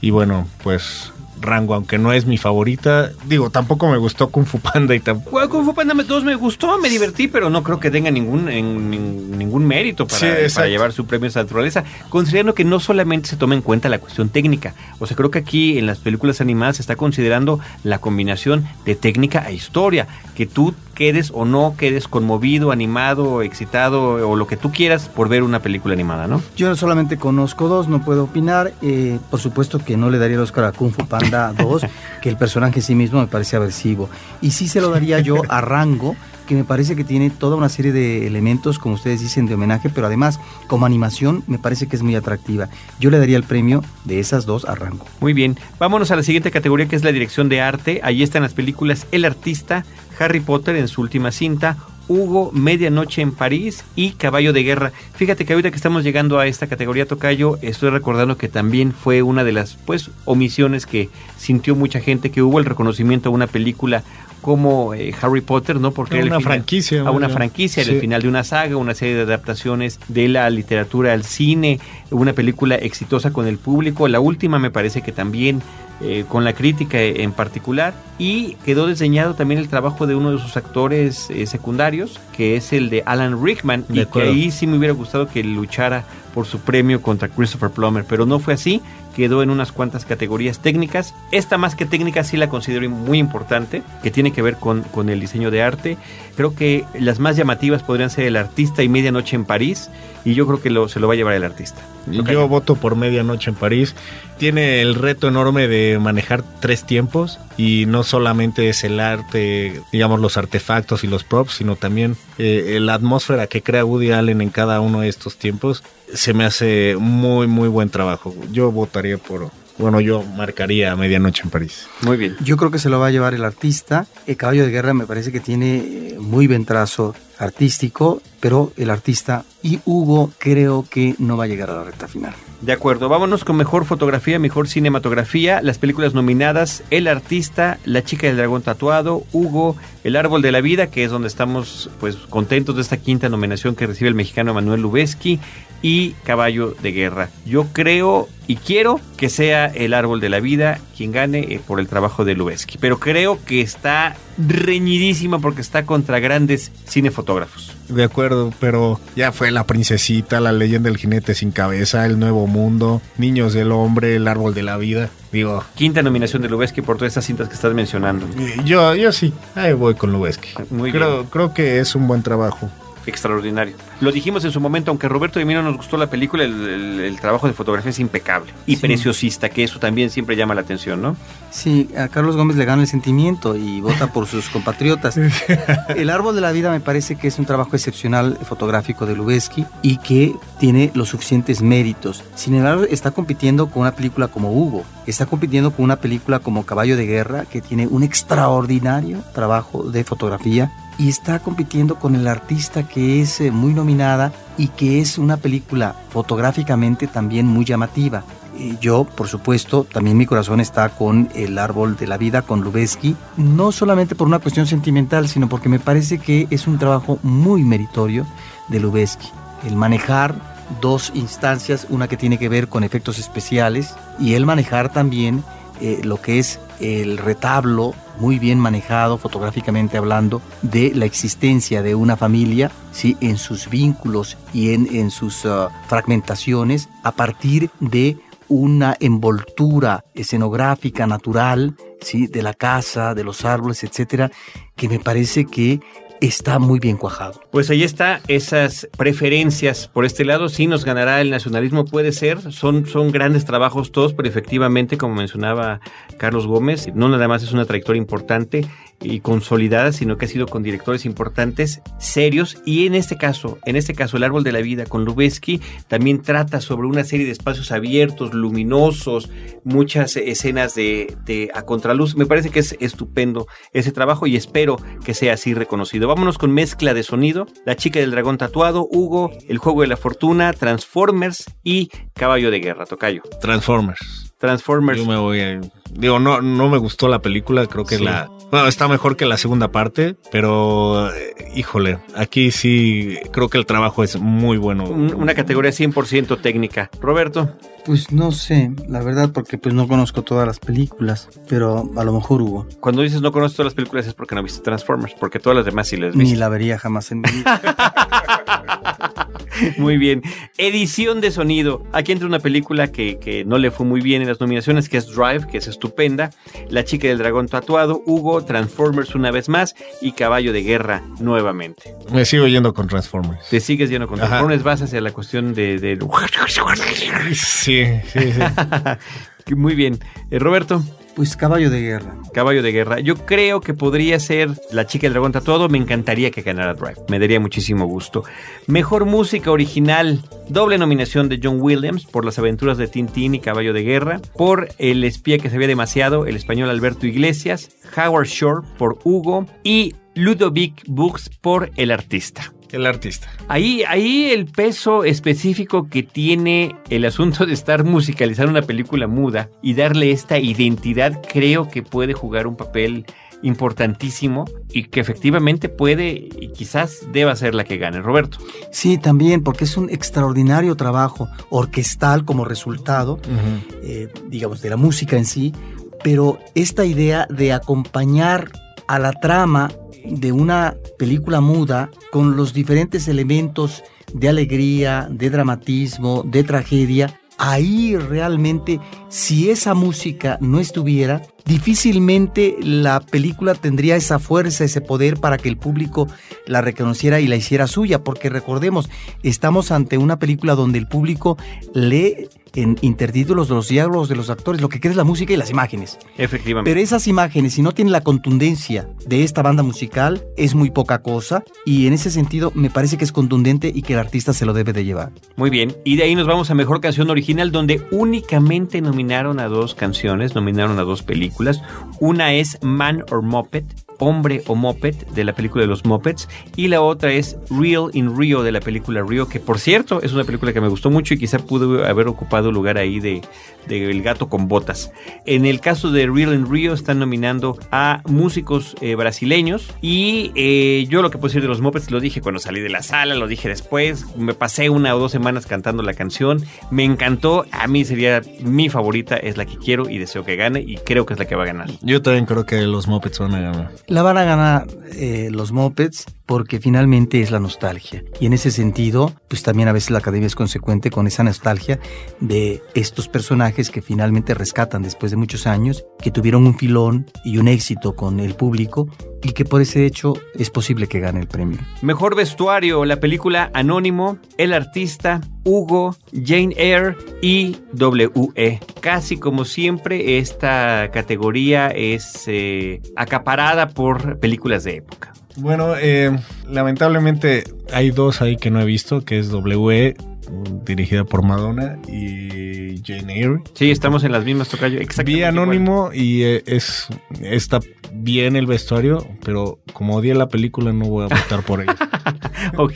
Y bueno, pues Rango, aunque no es mi favorita, digo, tampoco me gustó Kung Fu Panda y tampoco... Bueno, Kung Fu Panda 2 me gustó, me divertí, pero no creo que tenga ningún, en- nin- ningún mérito para, Sí, exacto. para llevar su premio a esa naturaleza, considerando que no solamente se toma en cuenta la cuestión técnica, o sea, creo que aquí en las películas animadas se está considerando la combinación de técnica e historia, que tú quedes o no quedes conmovido, animado, excitado o lo que tú quieras por ver una película animada, ¿no? Yo solamente conozco dos, no puedo opinar. Eh, por supuesto que no le daría el Oscar a Kung Fu Panda 2, que el personaje en sí mismo me parece aversivo. Y sí se lo daría yo a Rango, que me parece que tiene toda una serie de elementos, como ustedes dicen, de homenaje, pero además, como animación, me parece que es muy atractiva. Yo le daría el premio de esas dos a Rango. Muy bien, vámonos a la siguiente categoría que es la dirección de arte. Ahí están las películas El Artista, Harry Potter en su última cinta, Hugo, Medianoche en París y Caballo de Guerra. Fíjate que ahorita que estamos llegando a esta categoría Tocayo, estoy recordando que también fue una de las pues omisiones que sintió mucha gente, que hubo el reconocimiento a una película como eh, Harry Potter, ¿no? Porque A una final- franquicia, A una franquicia, el final de una saga, una serie de adaptaciones de la literatura al cine, una película exitosa con el público. La última me parece que también eh, con la crítica en particular. Y quedó diseñado también el trabajo de uno de sus actores eh, secundarios, que es el de Alan Rickman. De y que ahí sí me hubiera gustado que luchara por su premio contra Christopher Plummer, pero no fue así. Quedó en unas cuantas categorías técnicas. Esta más que técnica sí la considero muy importante, que tiene que ver con, con el diseño de arte. Creo que las más llamativas podrían ser El Artista y Medianoche en París, y yo creo que lo, se lo va a llevar el artista. Yo voto por Medianoche en París. Tiene el reto enorme de manejar tres tiempos y no solamente es el arte, digamos los artefactos y los props, sino también eh, la atmósfera que crea Woody Allen en cada uno de estos tiempos. Se me hace muy, muy buen trabajo. Yo votaría por, bueno, yo marcaría Medianoche en París. Muy bien. Yo creo que se lo va a llevar el artista. El caballo de guerra me parece que tiene eh, muy buen trazo artístico, pero el artista y Hugo creo que no va a llegar a la recta final. De acuerdo, vámonos con mejor fotografía, mejor cinematografía, las películas nominadas, El Artista, La Chica del Dragón Tatuado, Hugo, El Árbol de la Vida, que es donde estamos pues contentos de esta quinta nominación que recibe el mexicano Manuel Lubezki, y Caballo de Guerra. Yo creo y quiero que sea El Árbol de la Vida quien gane eh, por el trabajo de Lubezki, pero creo que está reñidísima porque está contra grandes cinefotógrafos. De acuerdo, pero ya fue La Princesita, La Leyenda del Jinete Sin Cabeza, El Nuevo Mundo, Niños del Hombre, El Árbol de la Vida. Digo, Quinta nominación de Lubezki por todas estas cintas que estás mencionando. eh, yo, yo sí, ahí voy con Lubeski. Muy creo, bien. creo que es un buen trabajo. Extraordinario. Lo dijimos en su momento, aunque Roberto y a mí no nos gustó la película, el, el- el trabajo de fotografía es impecable y Sí. preciosista, que eso también siempre llama la atención, ¿no? Sí, a Carlos Gómez le gana el sentimiento y vota por sus compatriotas. El árbol de la vida me parece que es un trabajo excepcional fotográfico de Lubeski y que tiene los suficientes méritos. Sin embargo, está compitiendo con una película como Hugo, está compitiendo con una película como Caballo de Guerra, que tiene un extraordinario trabajo de fotografía y está compitiendo con el artista que es eh, muy nominada y que es una película fotográficamente también muy llamativa. Yo, por supuesto, también mi corazón está con El Árbol de la Vida, con Lubeski, no solamente por una cuestión sentimental, sino porque me parece que es un trabajo muy meritorio de Lubeski. El manejar dos instancias, una que tiene que ver con efectos especiales y el manejar también eh, lo que es el retablo muy bien manejado fotográficamente hablando de la existencia de una familia ¿sí? en sus vínculos y en, en sus ah, fragmentaciones a partir de una envoltura escenográfica natural ¿sí? de la casa, de los árboles, etcétera, que me parece que está muy bien cuajado. Pues ahí está, esas preferencias por este lado, sí nos ganará el nacionalismo, puede ser, son, son grandes trabajos todos, pero efectivamente, como mencionaba Carlos Gómez, no nada más es una trayectoria importante y consolidada, sino que ha sido con directores importantes, serios, y en este caso, en este caso, El Árbol de la Vida con Lubeski también trata sobre una serie de espacios abiertos, luminosos, muchas escenas de, de a contraluz. Me parece que es estupendo ese trabajo y espero que sea así reconocido. Vámonos con mezcla de sonido. La chica del dragón tatuado, Hugo, El juego de la fortuna, Transformers y Caballo de Guerra, Tocayo. Transformers. Transformers. Yo me voy a... Digo, no, no me gustó la película, creo que Sí. la... Bueno, está mejor que la segunda parte, pero eh, híjole, aquí sí creo que el trabajo es muy bueno. Un- Una categoría 100% técnica. Roberto, Pues no sé, la verdad, porque pues no conozco todas las películas, pero a lo mejor Hugo. cuando dices no conoces todas las películas es porque no viste Transformers, porque todas las demás sí las Ni viste. la vería jamás en mi vida. Muy bien. Edición de sonido. Aquí entra una película que, que no le fue muy bien en las nominaciones, que es Drive, que es estupenda. La chica del dragón tatuado, Hugo, Transformers una vez más y Caballo de Guerra nuevamente. Me sigo yendo con Transformers. Te sigues yendo con Ajá. Transformers, vas hacia la cuestión de... de- Sí, sí, sí. Muy bien. Eh, Roberto. Pues caballo de guerra. Caballo de Guerra. Yo creo que podría ser La chica del dragón tatuado. Me encantaría que ganara Drive. Me daría muchísimo gusto. Mejor música original. Doble nominación de John Williams por Las aventuras de Tintín y Caballo de Guerra. Por El espía que sabía demasiado, el español Alberto Iglesias. Howard Shore por Hugo. Y Ludovic Books por El artista. El artista. Ahí, ahí el peso específico que tiene el asunto de estar musicalizando una película muda y darle esta identidad, creo que puede jugar un papel importantísimo y que efectivamente puede y quizás deba ser la que gane. Roberto. Sí, también, porque es un extraordinario trabajo orquestal como resultado, eh, digamos, de la música en sí, pero esta idea de acompañar a la trama de una película muda con los diferentes elementos de alegría, de dramatismo, de tragedia, ahí realmente, si esa música no estuviera, difícilmente la película tendría esa fuerza, ese poder para que el público la reconociera y la hiciera suya, porque recordemos, estamos ante una película donde el público lee en intertítulos de los diálogos de los actores, lo que quiere es la música y las imágenes. Efectivamente. Pero esas imágenes, si no tienen la contundencia de esta banda musical, es muy poca cosa y en ese sentido me parece que es contundente y que el artista se lo debe de llevar. Muy bien. Y de ahí nos vamos a Mejor Canción Original, donde únicamente nominaron a dos canciones, nominaron a dos películas. Una es Man or Muppet, Hombre o Moped, de la película de los Muppets. Y la otra es Real in Rio, de la película Rio, que por cierto es una película que me gustó mucho y quizá pudo haber ocupado lugar ahí de, El gato con botas. En el caso de Real in Rio están nominando a músicos eh, brasileños. Y eh, yo lo que puedo decir de los Muppets lo dije cuando salí de la sala, lo dije después. Me pasé una o dos semanas cantando la canción. Me encantó. A mí sería mi favorita, es la que quiero y deseo que gane. Y creo que es la que va a ganar. Yo también creo que los Muppets van a ganar. La van a ganar eh, los Muppets porque finalmente es la nostalgia. Y en ese sentido, pues también a veces la academia es consecuente con esa nostalgia de estos personajes que finalmente rescatan después de muchos años, que tuvieron un filón y un éxito con el público y que por ese hecho es posible que gane el premio. Mejor vestuario, la película Anónimo, El Artista, Hugo, Jane Eyre y W.E. Casi como siempre, esta categoría es eh, acaparada por películas de época. Bueno, eh, lamentablemente hay dos ahí que no he visto, que es W.E., dirigida por Madonna y Jane Eyre. Sí, estamos en las mismas, Tocayo. Exactamente Vi igual. Anónimo y eh, es está bien el vestuario, pero como odié la película no voy a votar por ella. Ok.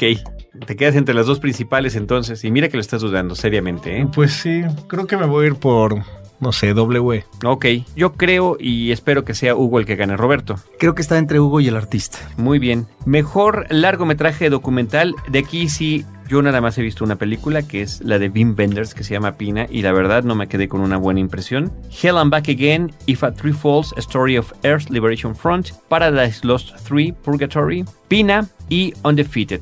Te quedas entre las dos principales entonces. Y mira que lo estás dudando seriamente, ¿eh? Pues sí, creo que me voy a ir por, no sé, W. Ok. Yo creo y espero que sea Hugo el que gane. Roberto. Creo que está entre Hugo y el artista. Muy bien. Mejor largometraje documental. De aquí sí, yo nada más he visto una película que es la de Wim Wenders que se llama Pina y la verdad no me quedé con una buena impresión. Hell and Back Again, If a Tree Falls, A Story of Earth Liberation Front, Paradise Lost 3, Purgatory, Pina y Undefeated.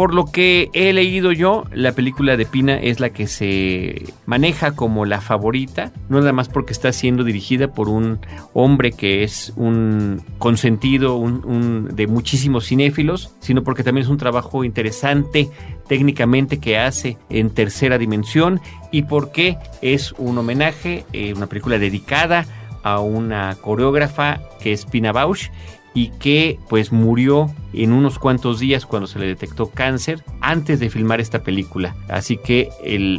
Por lo que he leído yo, la película de Pina es la que se maneja como la favorita, no nada más porque está siendo dirigida por un hombre que es un consentido un- de muchísimos cinéfilos, sino porque también es un trabajo interesante técnicamente que hace en tercera dimensión y porque es un homenaje, eh, una película dedicada a una coreógrafa que es Pina Bausch y que pues murió en unos cuantos días cuando se le detectó cáncer antes de filmar esta película. Así que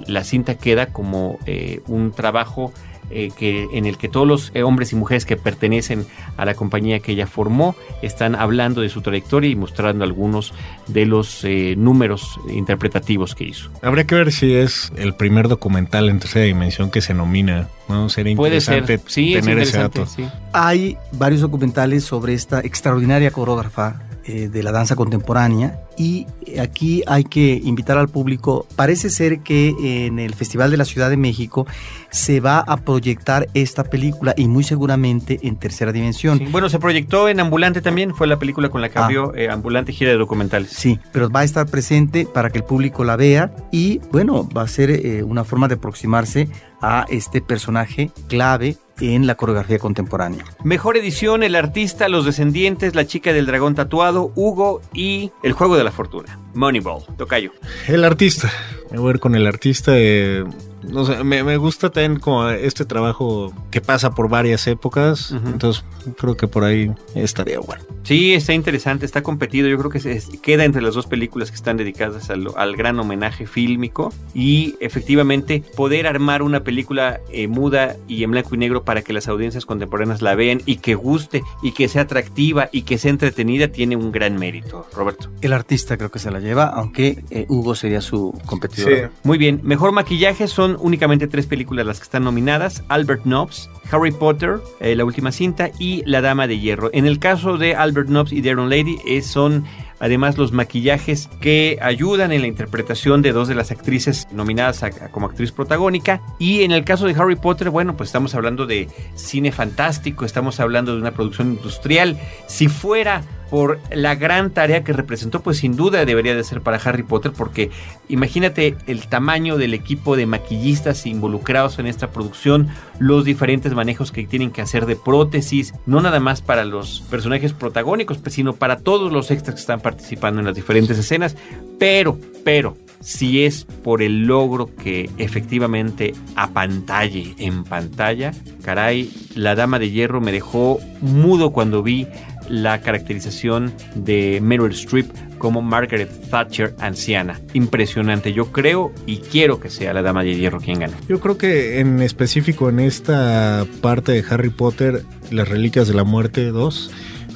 la cinta queda como eh, un trabajo eh, que, en el que todos los eh, hombres y mujeres que pertenecen a la compañía que ella formó están hablando de su trayectoria y mostrando algunos de los eh, números interpretativos que hizo. Habría que ver si es el primer documental en tercera dimensión que se nomina. ¿no? Sería Puede ser, interesante sí, es tener ese interesante, dato. sí. Hay varios documentales sobre esta extraordinaria coreógrafa eh, de la danza contemporánea y aquí hay que invitar al público. Parece ser que en el Festival de la Ciudad de México se va a proyectar esta película y muy seguramente en tercera dimensión. Sí, Bueno, se proyectó en Ambulante también, fue la película con la que Ah. abrió eh, Ambulante gira de documentales. Sí, pero va a estar presente para que el público la vea y bueno, va a ser eh, una forma de aproximarse a este personaje clave en la coreografía contemporánea. Mejor edición, El Artista, Los Descendientes, La Chica del Dragón Tatuado, Hugo y El Juego de la Fortuna. Moneyball, Tocayo. El artista. Me voy a ir con el artista. eh, no sé, me, me gusta también como este trabajo que pasa por varias épocas. Ujú. Entonces, creo que por ahí estaría bueno. Sí, está interesante, está competido. Yo creo que se, queda entre las dos películas que están dedicadas al, al gran homenaje fílmico. Y efectivamente, poder armar una película eh, muda y en blanco y negro para que las audiencias contemporáneas la vean y que guste y que sea atractiva y que sea entretenida tiene un gran mérito, Roberto. El artista creo que se la lleva, aunque eh, Hugo sería su competidor. Muy bien, mejor maquillaje son únicamente tres películas las que están nominadas: Albert Nobbs, Harry Potter, eh, la última cinta y La Dama de Hierro. En el caso de Albert Nobbs y The Iron Lady eh, son además los maquillajes que ayudan en la interpretación de dos de las actrices nominadas como actriz protagónica. Y en el caso de Harry Potter, bueno, pues estamos hablando de cine fantástico, estamos hablando de una producción industrial. Si fuera por la gran tarea que representó, pues sin duda debería de ser para Harry Potter, porque imagínate el tamaño del equipo de maquillistas involucrados en esta producción, los diferentes manejos que tienen que hacer de prótesis, no nada más para los personajes protagónicos, pues, sino para todos los extras que están participando en las diferentes escenas. Pero, pero, si es por el logro que efectivamente apantalle en pantalla, caray, la Dama de Hierro me dejó mudo cuando vi la caracterización de Meryl Streep como Margaret Thatcher anciana. Impresionante, yo creo y quiero que sea la Dama de Hierro quien gane. Yo creo que en específico en esta parte de Harry Potter, Las Reliquias de la Muerte 2,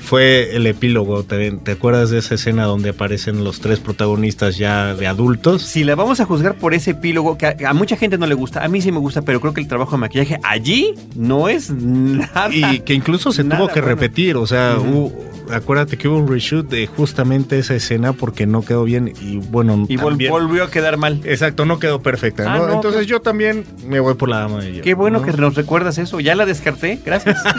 fue el epílogo. ¿Te, te acuerdas de esa escena donde aparecen los tres protagonistas ya de adultos? Si la vamos a juzgar por ese epílogo, que a, a mucha gente no le gusta, a mí sí me gusta, pero creo que el trabajo de maquillaje allí no es nada. Y que incluso se tuvo que bueno. repetir, o sea, hubo- acuérdate que hubo un reshoot de justamente esa escena porque no quedó bien y bueno. Y vol- volvió a quedar mal. Exacto, no quedó perfecta, Ah, ¿no? no, Entonces pues- yo también me voy por la dama de hierro. Qué bueno ¿no? que nos recuerdas eso. Ya la descarté. Gracias.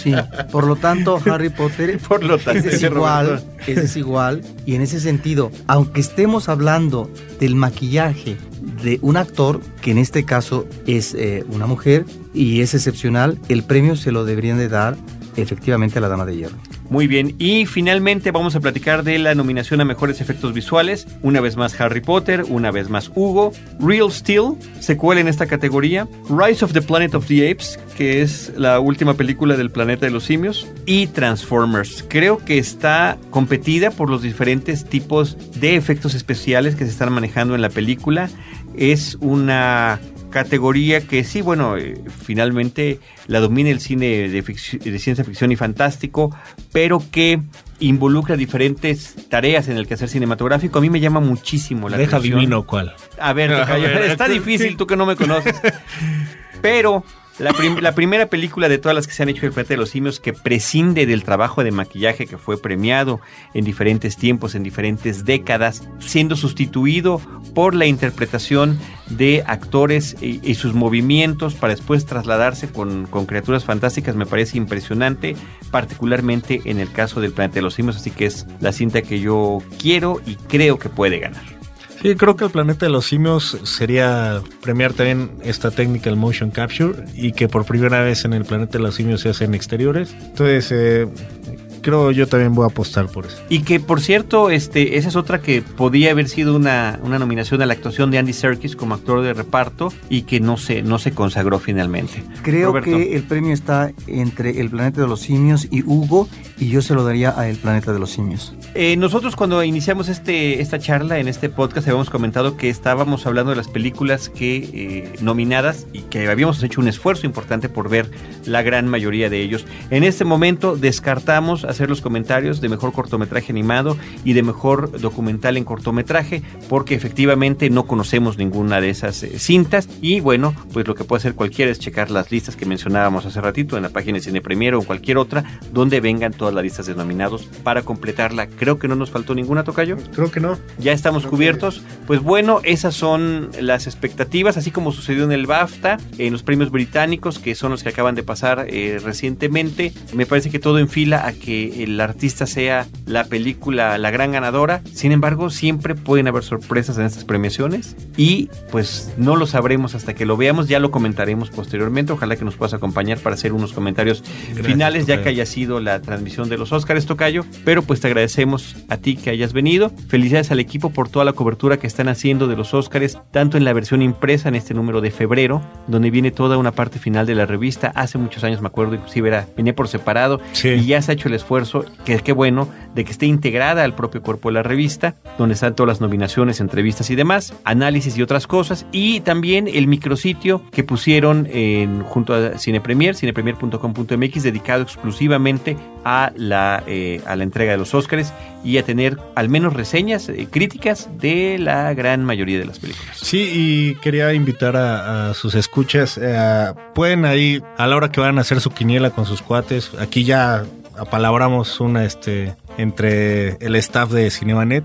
Sí, por lo tanto, Harry Potter Por lo tanto, es Roberto. es desigual. Y en ese sentido, aunque estemos hablando del maquillaje de un actor, que en este caso es eh, una mujer y es excepcional, el premio se lo deberían de dar efectivamente la Dama de Hierro. Muy bien, y finalmente vamos a platicar de la nominación a mejores efectos visuales. Una vez más Harry Potter, una vez más Hugo, Real Steel, secuela en esta categoría, Rise of the Planet of the Apes, que es la última película del planeta de los simios, y Transformers. Creo que está competida por los diferentes tipos de efectos especiales que se están manejando en la película. Es una categoría que sí, bueno, eh, finalmente la domina el cine de, de ciencia ficción y fantástico, pero que involucra diferentes tareas en el quehacer cinematográfico. A mí me llama muchísimo la Deja atención. adivino cuál. A ver, A ver, está tú- difícil, tú que no me conoces. Pero la, prim- la primera película de todas las que se han hecho el planeta de los simios que prescinde del trabajo de maquillaje que fue premiado en diferentes tiempos, en diferentes décadas, siendo sustituido por la interpretación de actores y, y sus movimientos para después trasladarse con, con criaturas fantásticas, me parece impresionante, particularmente en el caso del planeta de los simios, así que es la cinta que yo quiero y creo que puede ganar. Sí, creo que el planeta de los simios sería premiar también esta técnica, el motion capture, y que por primera vez en el planeta de los simios se hace en exteriores. Entonces, eh, creo yo también voy a apostar por eso. Y que, por cierto, este, esa es otra que podía haber sido una, una nominación a la actuación de Andy Serkis como actor de reparto y que no se, no se consagró finalmente. Creo Roberto. que el premio está entre El Planeta de los Simios y Hugo, y yo se lo daría a El Planeta de los Simios. Eh, nosotros cuando iniciamos este, esta charla en este podcast habíamos comentado que estábamos hablando de las películas que eh, nominadas y que habíamos hecho un esfuerzo importante por ver la gran mayoría de ellos. En este momento descartamos hacer los comentarios de mejor cortometraje animado y de mejor documental en cortometraje porque efectivamente no conocemos ninguna de esas eh, cintas y bueno, pues lo que puede hacer cualquiera es checar las listas que mencionábamos hace ratito en la página de Cine Premier o en cualquier otra donde vengan todas las listas de nominados para completarla. Creo que no nos faltó ninguna, Tocayo. Creo que no. Ya estamos cubiertos. Pues bueno, esas son las expectativas, así como sucedió en el BAFTA, en los premios británicos, que son los que acaban de pasar eh, recientemente. Me parece que todo enfila a que el artista sea la película la gran ganadora. Sin embargo, siempre pueden haber sorpresas en estas premiaciones y pues no lo sabremos hasta que lo veamos. Ya lo comentaremos posteriormente. Ojalá que nos puedas acompañar para hacer unos comentarios Gracias, finales, ya Tocayo. que haya sido la transmisión de los Oscars, Tocayo. Pero pues te agradecemos a ti que hayas venido. Felicidades al equipo por toda la cobertura que están haciendo de los Oscars, tanto en la versión impresa en este número de febrero, donde viene toda una parte final de la revista. Hace muchos años me acuerdo, inclusive era, venía por separado Sí. y ya se ha hecho el esfuerzo, que qué bueno, de que esté integrada al propio cuerpo de la revista, donde están todas las nominaciones, entrevistas y demás, análisis y otras cosas, y también el micrositio que pusieron en, junto a Cine Premier, cinepremier.com.mx, dedicado exclusivamente a la, eh, a la entrega de los Óscares y a tener al menos reseñas eh, críticas de la gran mayoría de las películas. Sí, y quería invitar a, a sus escuchas. eh, pueden ahí, a la hora que van a hacer su quiniela con sus cuates, aquí ya apalabramos una este entre el staff de Cinemanet.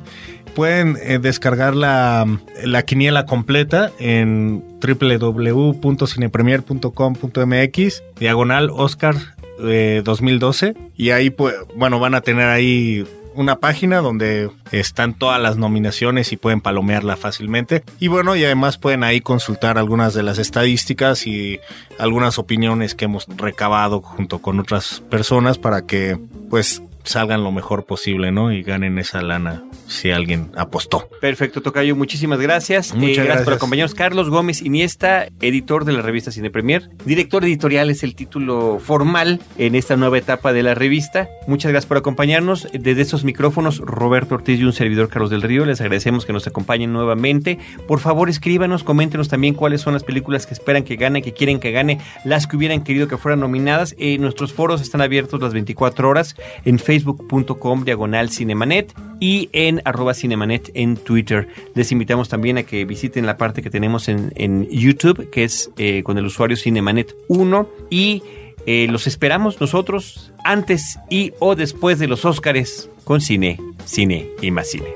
Pueden eh, descargar la, la quiniela completa en www.cinepremier.com.mx, diagonal Oscar eh, 2012. Y ahí, pues, bueno, van a tener ahí una página donde están todas las nominaciones y pueden palomearla fácilmente. Y bueno, y además pueden ahí consultar algunas de las estadísticas y algunas opiniones que hemos recabado junto con otras personas para que pues salgan lo mejor posible, ¿no? Y ganen esa lana si alguien apostó. Perfecto, Tocayo, muchísimas gracias. Muchas Eh, gracias. por acompañarnos. Carlos Gómez Iniesta, editor de la revista Cine Premier. Director editorial es el título formal en esta nueva etapa de la revista. Muchas gracias por acompañarnos. Desde estos micrófonos, Roberto Ortiz y un servidor Carlos del Río, les agradecemos que nos acompañen nuevamente. Por favor, escríbanos, coméntenos también cuáles son las películas que esperan que gane, que quieren que gane, las que hubieran querido que fueran nominadas. Eh, nuestros foros están abiertos las 24 horas en facebook.com diagonal cinemanet y en arroba cinemanet en Twitter. Les invitamos también a que visiten la parte que tenemos en, en YouTube, que es eh, con el usuario cinemanet 1 y Eh, los esperamos nosotros antes y o después de los Óscares con cine, cine y más cine.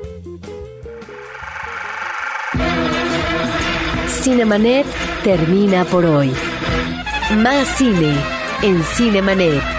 Cinemanet termina por hoy. Más cine en Cinemanet.